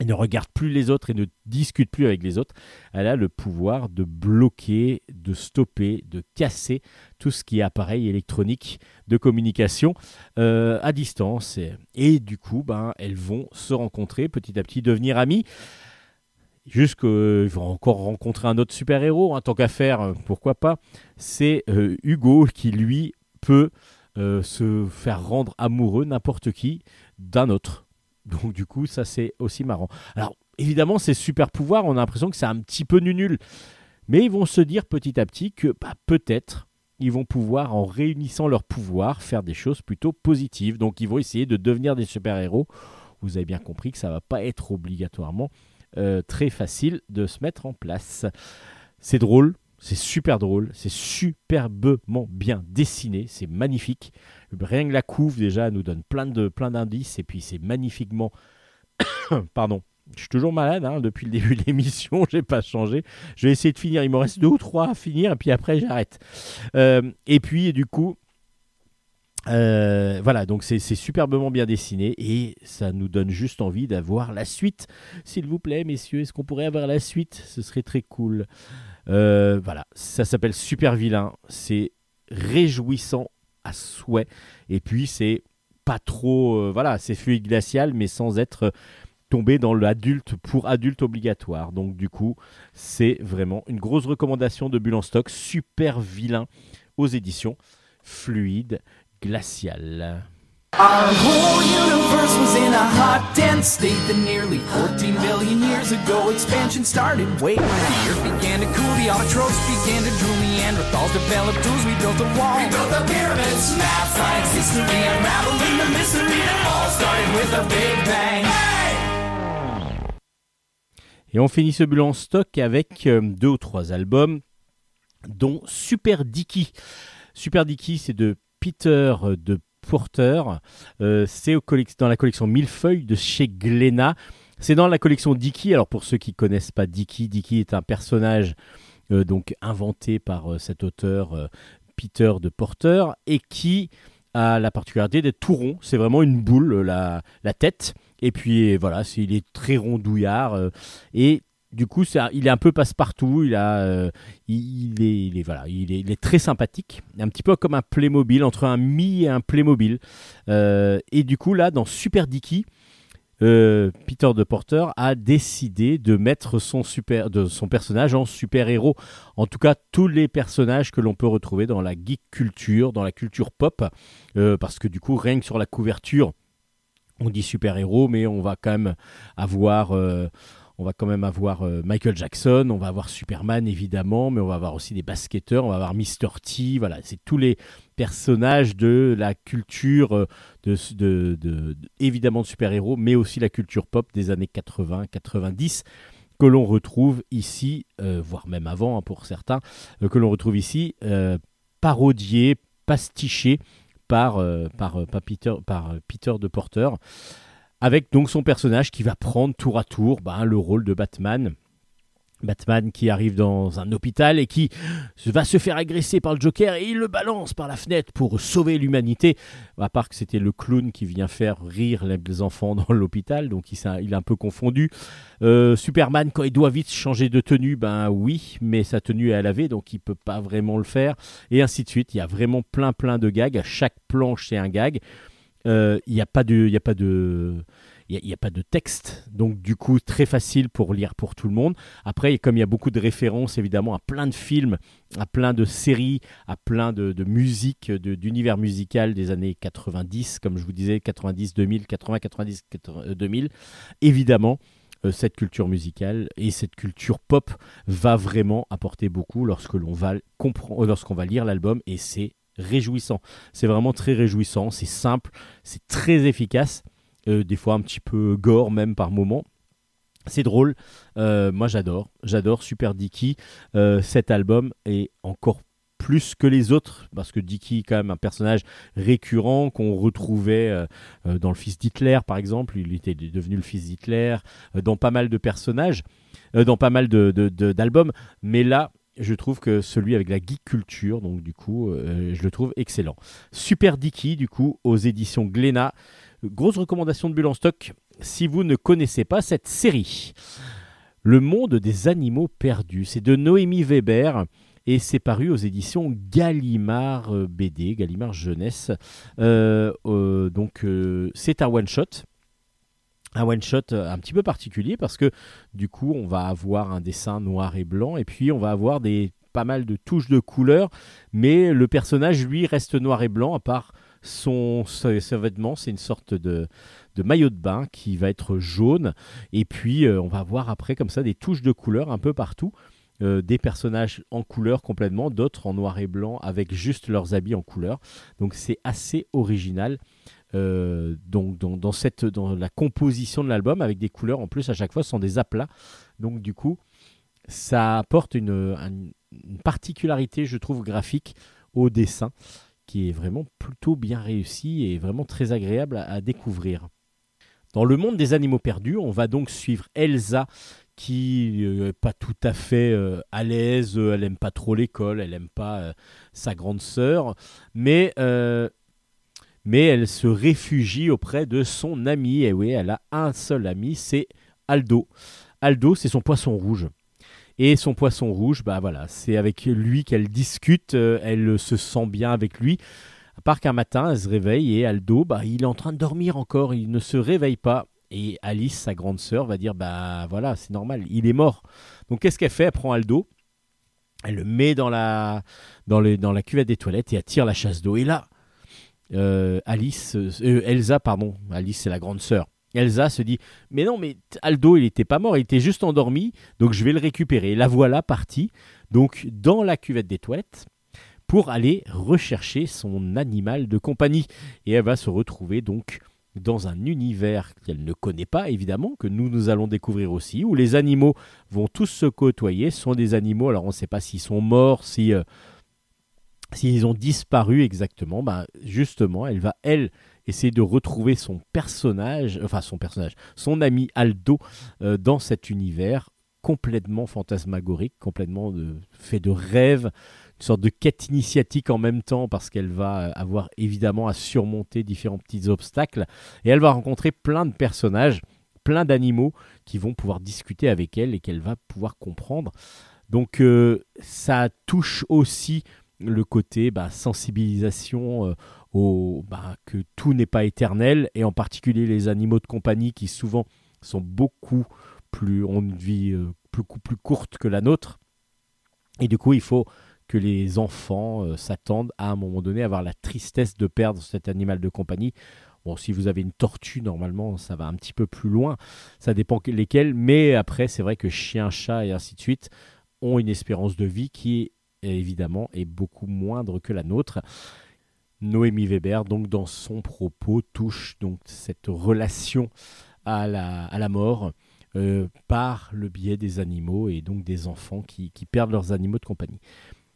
et ne regarde plus les autres et ne discute plus avec les autres. Elle a le pouvoir de bloquer, de stopper, de casser tout ce qui est appareil électronique de communication euh, à distance. Et, et du coup, ben, elles vont se rencontrer petit à petit, devenir amies. Jusqu'ils vont encore rencontrer un autre super-héros, en tant qu'à faire, euh, pourquoi pas. C'est euh, Hugo qui, lui, peut euh, se faire rendre amoureux, n'importe qui, d'un autre. Donc, du coup, ça, c'est aussi marrant. Alors, évidemment, ces super-pouvoirs, on a l'impression que c'est un petit peu nul. Mais ils vont se dire petit à petit que bah, peut-être ils vont pouvoir, en réunissant leurs pouvoirs, faire des choses plutôt positives. Donc, ils vont essayer de devenir des super-héros. Vous avez bien compris que ça va pas être obligatoirement euh, très facile de se mettre en place. C'est drôle, c'est super drôle, c'est superbement bien dessiné, c'est magnifique. Rien que la couve déjà nous donne plein de plein d'indices et puis c'est magnifiquement pardon. Je suis toujours malade hein, depuis le début de l'émission, j'ai pas changé. Je vais essayer de finir, il me reste deux ou trois à finir et puis après j'arrête. Euh, et puis du coup, euh, voilà, donc c'est superbement bien dessiné et ça nous donne juste envie d'avoir la suite. S'il vous plaît, messieurs, est-ce qu'on pourrait avoir la suite? Ce serait très cool. Euh, voilà, ça s'appelle Super Vilain. C'est réjouissant à souhait. Et puis c'est pas trop, euh, voilà, c'est fluide glacial, mais sans être tombé dans l'adulte pour adulte obligatoire. Donc du coup, c'est vraiment une grosse recommandation de Bulle en stock. Super Vilain aux éditions Fluide glacial. Our whole universe was in a hot, dense state that nearly 14 billion years ago expansion started. Wait, the earth began to cool, the autotrophs began to drool, Neanderthals developed tools, we built a wall. We built the pyramids, math, science, history, unraveling the mystery that all started with a big bang. Et on finit ce en stock avec euh, deux ou trois albums, dont Super Dicky. Super Dicky, c'est de Peter de Porter. Euh, c'est dans la collection Millefeuille de chez Glénat. C'est dans la collection Dicky. Alors pour ceux qui connaissent pas Dicky, Dicky est un personnage euh, donc inventé par euh, cet auteur Peter de Porter et qui a la particularité d'être tout rond. C'est vraiment une boule, la, la tête. Et puis voilà, il est très rondouillard. et du coup, il est un peu passe-partout. Il, est, très sympathique. Un petit peu comme un Playmobil, entre un Mi et un Playmobil. Euh, et du coup, là, dans Super Dicky, euh, Peter de Porter a décidé de mettre son, son personnage en super-héros. En tout cas, tous les personnages que l'on peut retrouver dans la geek culture, dans la culture pop. Euh, parce que du coup, rien que sur la couverture, on dit super-héros, mais on va quand même avoir. On va quand même avoir euh, Michael Jackson, on va avoir Superman évidemment, mais on va avoir aussi des basketteurs, on va avoir Mr. T, voilà, c'est tous les personnages de la culture, euh, de, de- de- de- évidemment de super-héros, mais aussi la culture pop des années 80-90 que l'on retrouve ici, euh, voire même avant hein, pour certains, que l'on retrouve ici, euh, pastichés par, par, Peter de Porter, avec donc son personnage qui va prendre tour à tour ben, le rôle de Batman. Batman qui arrive dans un hôpital et qui va se faire agresser par le Joker et il le balance par la fenêtre pour sauver l'humanité. À part que c'était le clown qui vient faire rire les enfants dans l'hôpital, donc il, est un peu confondu. Euh, Superman, quand il doit vite changer de tenue, ben oui, mais sa tenue est à laver, donc il peut pas vraiment le faire. Et ainsi de suite. Il y a vraiment plein plein de gags. À chaque planche, c'est un gag. Euh, Il n'y a pas de, a a- pas de texte, donc du coup très facile pour lire pour tout le monde. Après, comme il y a beaucoup de références évidemment à plein de films, à plein de séries, à plein de, musique, d'univers musical des années 90, comme je vous disais, 90, 2000, 80, 90, 80, euh, 2000, évidemment. euh, Cette culture musicale et cette culture pop va vraiment apporter beaucoup lorsque l'on va comprendre, lorsqu'on va lire l'album et c'est réjouissant. C'est vraiment très réjouissant, c'est simple, c'est très efficace, euh, des fois un petit peu gore même par moment. C'est drôle, Euh, moi j'adore, j'adore Super Dicky. Euh, cet album est encore plus que les autres, parce que Dicky est quand même un personnage récurrent qu'on retrouvait dans le fils d'Hitler par exemple, il était devenu le fils d'Hitler, dans pas mal de personnages, dans pas mal de- de- de- d'albums, mais là je trouve que celui avec la geek culture, donc du coup euh, je le trouve excellent. Super Dicky du coup aux éditions Glénat, grosse recommandation de Bulle en stock si vous ne connaissez pas cette série. Le monde des animaux perdus, c'est de Noémie Weber et c'est paru aux éditions Gallimard euh, BD, Gallimard Jeunesse. Euh, donc c'est un one shot. Un one shot euh, un petit peu particulier parce que du coup on va avoir un dessin noir et blanc et puis on va avoir des pas mal de touches de couleurs, mais le personnage lui reste noir et blanc à part son, vêtement, c'est une sorte de, de maillot de bain qui va être jaune et puis euh, on va voir après comme ça des touches de couleurs un peu partout. Euh, des personnages en couleur complètement, d'autres en noir et blanc avec juste leurs habits en couleur. Donc c'est assez original. Euh, donc dans, la composition de l'album avec des couleurs en plus à chaque fois ce sont des aplats. Donc du coup ça apporte une, un- une particularité je trouve graphique au dessin qui est vraiment plutôt bien réussi et vraiment très agréable à, découvrir. Dans le monde des animaux perdus, on va donc suivre Elsa qui n'est pas tout à fait euh, à l'aise, euh, elle aime pas trop l'école, elle aime pas euh, sa grande sœur, mais, euh, mais elle se réfugie auprès de son ami, et oui, elle a un seul ami, c'est Aldo. Aldo, c'est son poisson rouge. Et son poisson rouge, bah voilà, c'est avec lui qu'elle discute, euh, elle se sent bien avec lui. À part qu'un matin, elle se réveille et Aldo, bah, il est en train de dormir encore, il ne se réveille pas. Et Alice, sa grande sœur, va dire Bah voilà, c'est normal, il est mort. Donc qu'est-ce qu'elle fait? Elle prend Aldo, elle le met dans la, dans, dans la cuvette des toilettes et elle tire la chasse d'eau. Et là, Alice, euh, Elsa, pardon, Alice c'est la grande sœur. Elsa se dit Mais non, mais Aldo, il n'était pas mort, il était juste endormi, donc je vais le récupérer. La voilà partie, donc dans la cuvette des toilettes, pour aller rechercher son animal de compagnie. Et elle va se retrouver donc dans un univers qu'elle ne connaît pas, évidemment, que nous, nous allons découvrir aussi, où les animaux vont tous se côtoyer. Ce sont des animaux, alors on ne sait pas s'ils sont morts, si, euh, s'ils ont disparu exactement. Ben, justement, elle va, elle, essayer de retrouver son personnage, enfin son personnage, son ami Aldo euh, dans cet univers complètement fantasmagorique, complètement fait de rêves, une sorte de quête initiatique en même temps parce qu'elle va avoir évidemment à surmonter différents petits obstacles et elle va rencontrer plein de personnages, plein d'animaux qui vont pouvoir discuter avec elle et qu'elle va pouvoir comprendre. Donc euh, ça touche aussi le côté bah, sensibilisation euh, au, bah, que tout n'est pas éternel et en particulier les animaux de compagnie qui souvent sont beaucoup plus ont une vie beaucoup plus courte que la nôtre et du coup il faut que les enfants euh, s'attendent à un moment donné à avoir la tristesse de perdre cet animal de compagnie. Bon, si vous avez une tortue, normalement, ça va un petit peu plus loin. Ça dépend que- lesquels. Mais après, c'est vrai que chien, chat et ainsi de suite ont une espérance de vie qui, évidemment, est beaucoup moindre que la nôtre. Noémie Weber, donc, dans son propos, touche donc cette relation à la, à la mort euh, par le biais des animaux et donc des enfants qui, qui perdent leurs animaux de compagnie.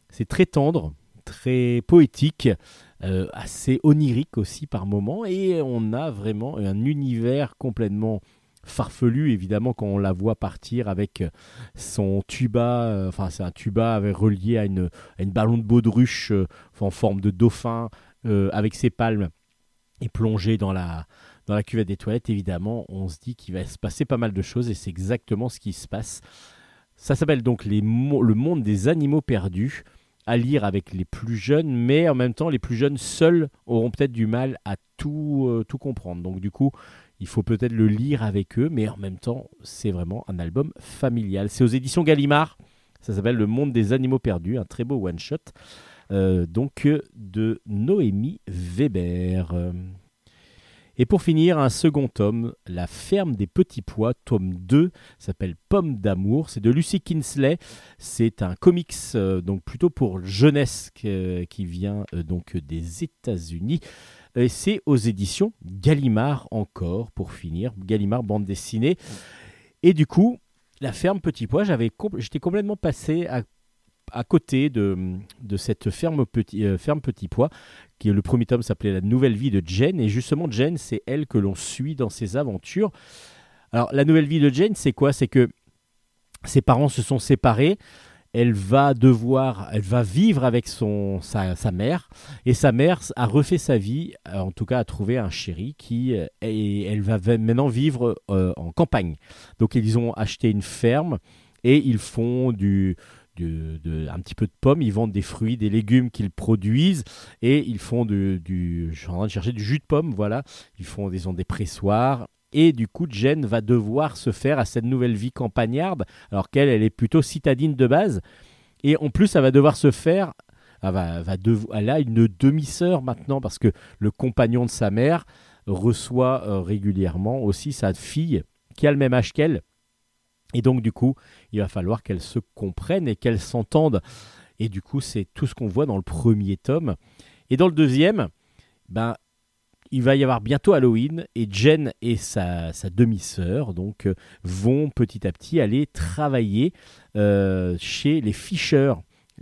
C'est très tendre, très poétique, euh, assez onirique aussi par moments, et on a vraiment un univers complètement farfelu, évidemment, quand on la voit partir avec son tuba, euh, enfin c'est un tuba relié à une, à une ballon de baudruche euh, en forme de dauphin, euh, avec ses palmes, et plongé dans la, dans la cuvette des toilettes, évidemment, on se dit qu'il va se passer pas mal de choses, et c'est exactement ce qui se passe. Ça s'appelle donc Le monde des animaux perdus, à lire avec les plus jeunes, mais en même temps, les plus jeunes seuls auront peut-être du mal à tout, euh, tout comprendre. Donc du coup, il faut peut-être le lire avec eux, mais en même temps, c'est vraiment un album familial. C'est aux éditions Gallimard, ça s'appelle Le monde des animaux perdus, un très beau one-shot, euh, donc euh, de Noémie Weber. Et pour finir, un second tome, La ferme des petits pois, tome 2, s'appelle Pomme d'amour. C'est de Lucy Kinsley. C'est un comics euh, donc plutôt pour jeunesse qui vient donc des États-Unis. Et c'est aux éditions Gallimard encore pour finir, Gallimard bande dessinée. Et du coup, La ferme Petit Pois, j'avais compl- j'étais complètement passé à, à côté de, de cette ferme Petit, euh, ferme Petit Pois, qui le premier tome s'appelait La nouvelle vie de Jen. Et justement, Jen, c'est elle que l'on suit dans ses aventures. Alors, la nouvelle vie de Jen, c'est quoi? C'est que ses parents se sont séparés. Elle va devoir, elle va vivre avec son, sa, sa mère, et sa mère a refait sa vie, euh, en tout cas a trouvé un chéri qui, euh, et elle va maintenant vivre euh, en campagne. Donc ils ont acheté une ferme et ils font du, du- de- un petit peu de pommes, ils vendent des fruits, des légumes qu'ils produisent et ils font du, du, je suis en train de chercher du jus de pomme, voilà. Ils font ils ont des pressoirs. Et du coup, Jen va devoir se faire à cette nouvelle vie campagnarde, alors qu'elle, elle est plutôt citadine de base. Et en plus, elle va devoir se faire. Elle, va, va elle a une demi-sœur maintenant, parce que le compagnon de sa mère reçoit euh, régulièrement aussi sa fille, qui a le même âge qu'elle. Et donc, du coup, il va falloir qu'elles se comprennent et qu'elles s'entendent. Et du coup, c'est tout ce qu'on voit dans le premier tome. Et dans le deuxième, ben, il va y avoir bientôt Halloween et Jen et sa, demi-sœur donc euh, vont petit à petit aller travailler euh, chez les Fischer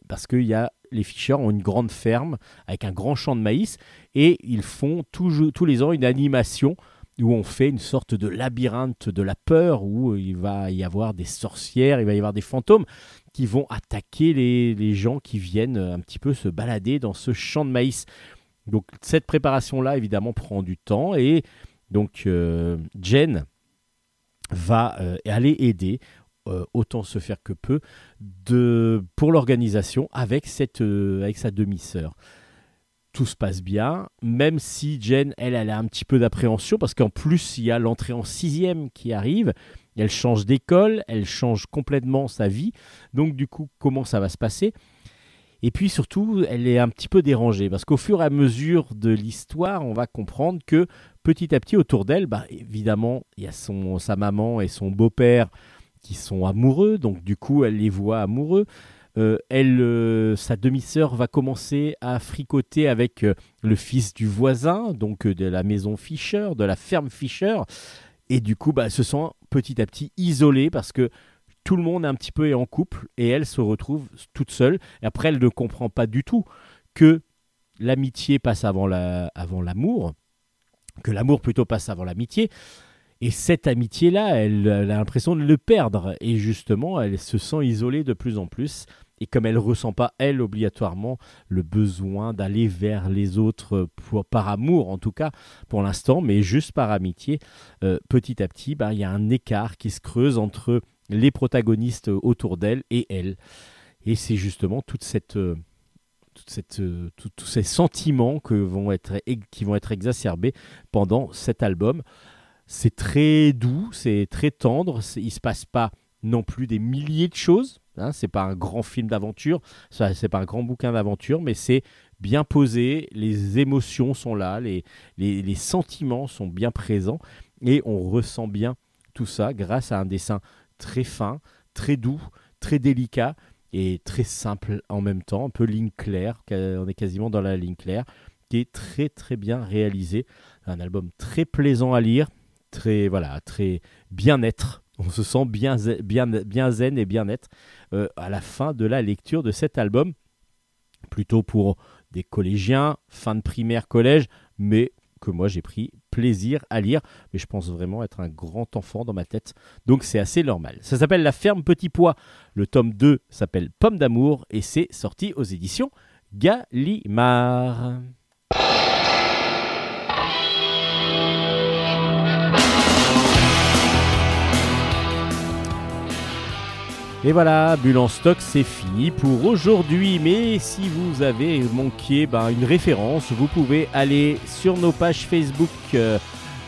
parce que y a, les Fischer ont une grande ferme avec un grand champ de maïs et ils font tous les ans une animation où on fait une sorte de labyrinthe de la peur où il va y avoir des sorcières, il va y avoir des fantômes qui vont attaquer les gens qui viennent un petit peu se balader dans ce champ de maïs. Donc cette préparation-là, évidemment, prend du temps et donc euh, Jen va euh, aller aider, euh, autant se faire que peu, pour l'organisation avec, cette, avec sa demi-sœur. Tout se passe bien, même si Jen, elle, elle a un petit peu d'appréhension parce qu'en plus, il y a l'entrée en sixième qui arrive. Elle change d'école, elle change complètement sa vie. Donc, du coup, comment ça va se passer? Et puis surtout, elle est un petit peu dérangée parce qu'au fur et à mesure de l'histoire, on va comprendre que petit à petit autour d'elle, bah, évidemment, il y a son, sa maman et son beau-père qui sont amoureux, donc du coup, elle les voit amoureux. Euh, elle, euh, sa demi-sœur va commencer à fricoter avec euh, le fils du voisin, donc de la maison Fischer, de la ferme Fischer, et du coup, bah, elle se sent petit à petit isolée parce que tout le monde un petit peu est en couple et elle se retrouve toute seule. Après, elle ne comprend pas du tout que l'amitié passe avant la- avant l'amour, que l'amour plutôt passe avant l'amitié. Et cette amitié-là, elle, elle a l'impression de le perdre. Et justement, elle se sent isolée de plus en plus. Et comme elle ne ressent pas, elle, obligatoirement, le besoin d'aller vers les autres pour, par amour, en tout cas pour l'instant, mais juste par amitié, euh, petit à petit, bah, il y a un écart qui se creuse entre les protagonistes autour d'elle et elle. Et c'est justement toute cette, euh, toute cette, euh, tous ces sentiments que vont être, qui vont être exacerbés pendant cet album. C'est très doux, c'est très tendre, il se passe pas non plus des milliers de choses. Hein, c'est pas un grand film d'aventure, c'est pas un grand bouquin d'aventure, mais c'est bien posé, les émotions sont là, les, les, les sentiments sont bien présents et on ressent bien tout ça grâce à un dessin très fin, très doux, très délicat et très simple en même temps, un peu ligne claire, on est quasiment dans la ligne claire, qui est très très bien réalisé. Un album très plaisant à lire, très voilà, très bien-être. On se sent bien, zen- bien, bien zen et bien-être euh, à la fin de la lecture de cet album. plutôt pour des collégiens, fin de primaire, collège, mais que moi j'ai pris plaisir à lire, mais je pense vraiment être un grand enfant dans ma tête, donc c'est assez normal. Ça s'appelle La ferme Petit Pois, le tome 2 s'appelle Pomme d'amour et c'est sorti aux éditions Gallimard. Et voilà, Bulle en stock, c'est fini pour aujourd'hui. Mais si vous avez manqué ben, une référence, vous pouvez aller sur nos pages Facebook euh,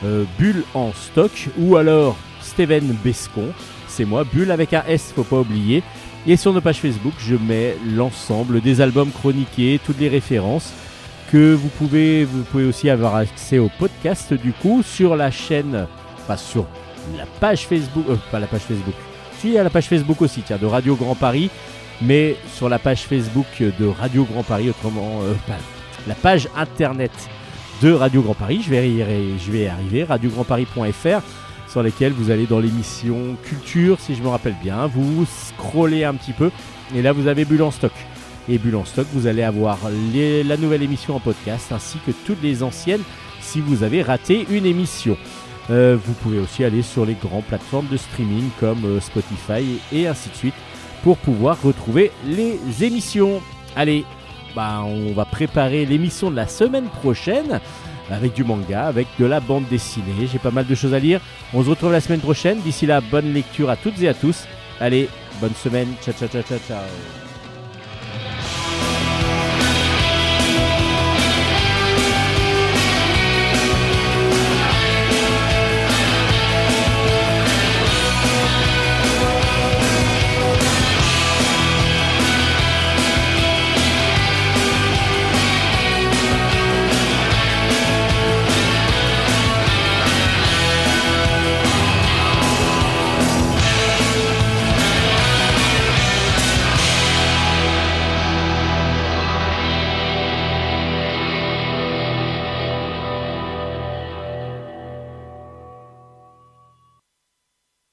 euh, Bulle en stock ou alors Steven Bescon. C'est moi, Bulle avec un S, faut pas oublier. Et sur nos pages Facebook, je mets l'ensemble des albums chroniqués, toutes les références que vous pouvez, vous pouvez aussi avoir accès au podcast du coup sur la chaîne, pas sur la page Facebook, euh, pas la page Facebook, à la page Facebook aussi, tiens, de Radio Grand Paris, mais sur la page Facebook de Radio Grand Paris, autrement, euh, la page internet de Radio Grand Paris, je vais y, je vais arriver, radiograndparis.fr, sur lesquels vous allez dans l'émission Culture, si je me rappelle bien, vous scrollez un petit peu, et là vous avez Bulle en stock. Et Bulle en stock, vous allez avoir la nouvelle émission en podcast, ainsi que toutes les anciennes, si vous avez raté une émission. Euh, vous pouvez aussi aller sur les grandes plateformes de streaming comme euh, Spotify et ainsi de suite pour pouvoir retrouver les émissions. Allez, bah, on va préparer l'émission de la semaine prochaine avec du manga, avec de la bande dessinée. J'ai pas mal de choses à lire. On se retrouve la semaine prochaine. D'ici là, bonne lecture à toutes et à tous. Allez, bonne semaine. Ciao, ciao, ciao, ciao, ciao.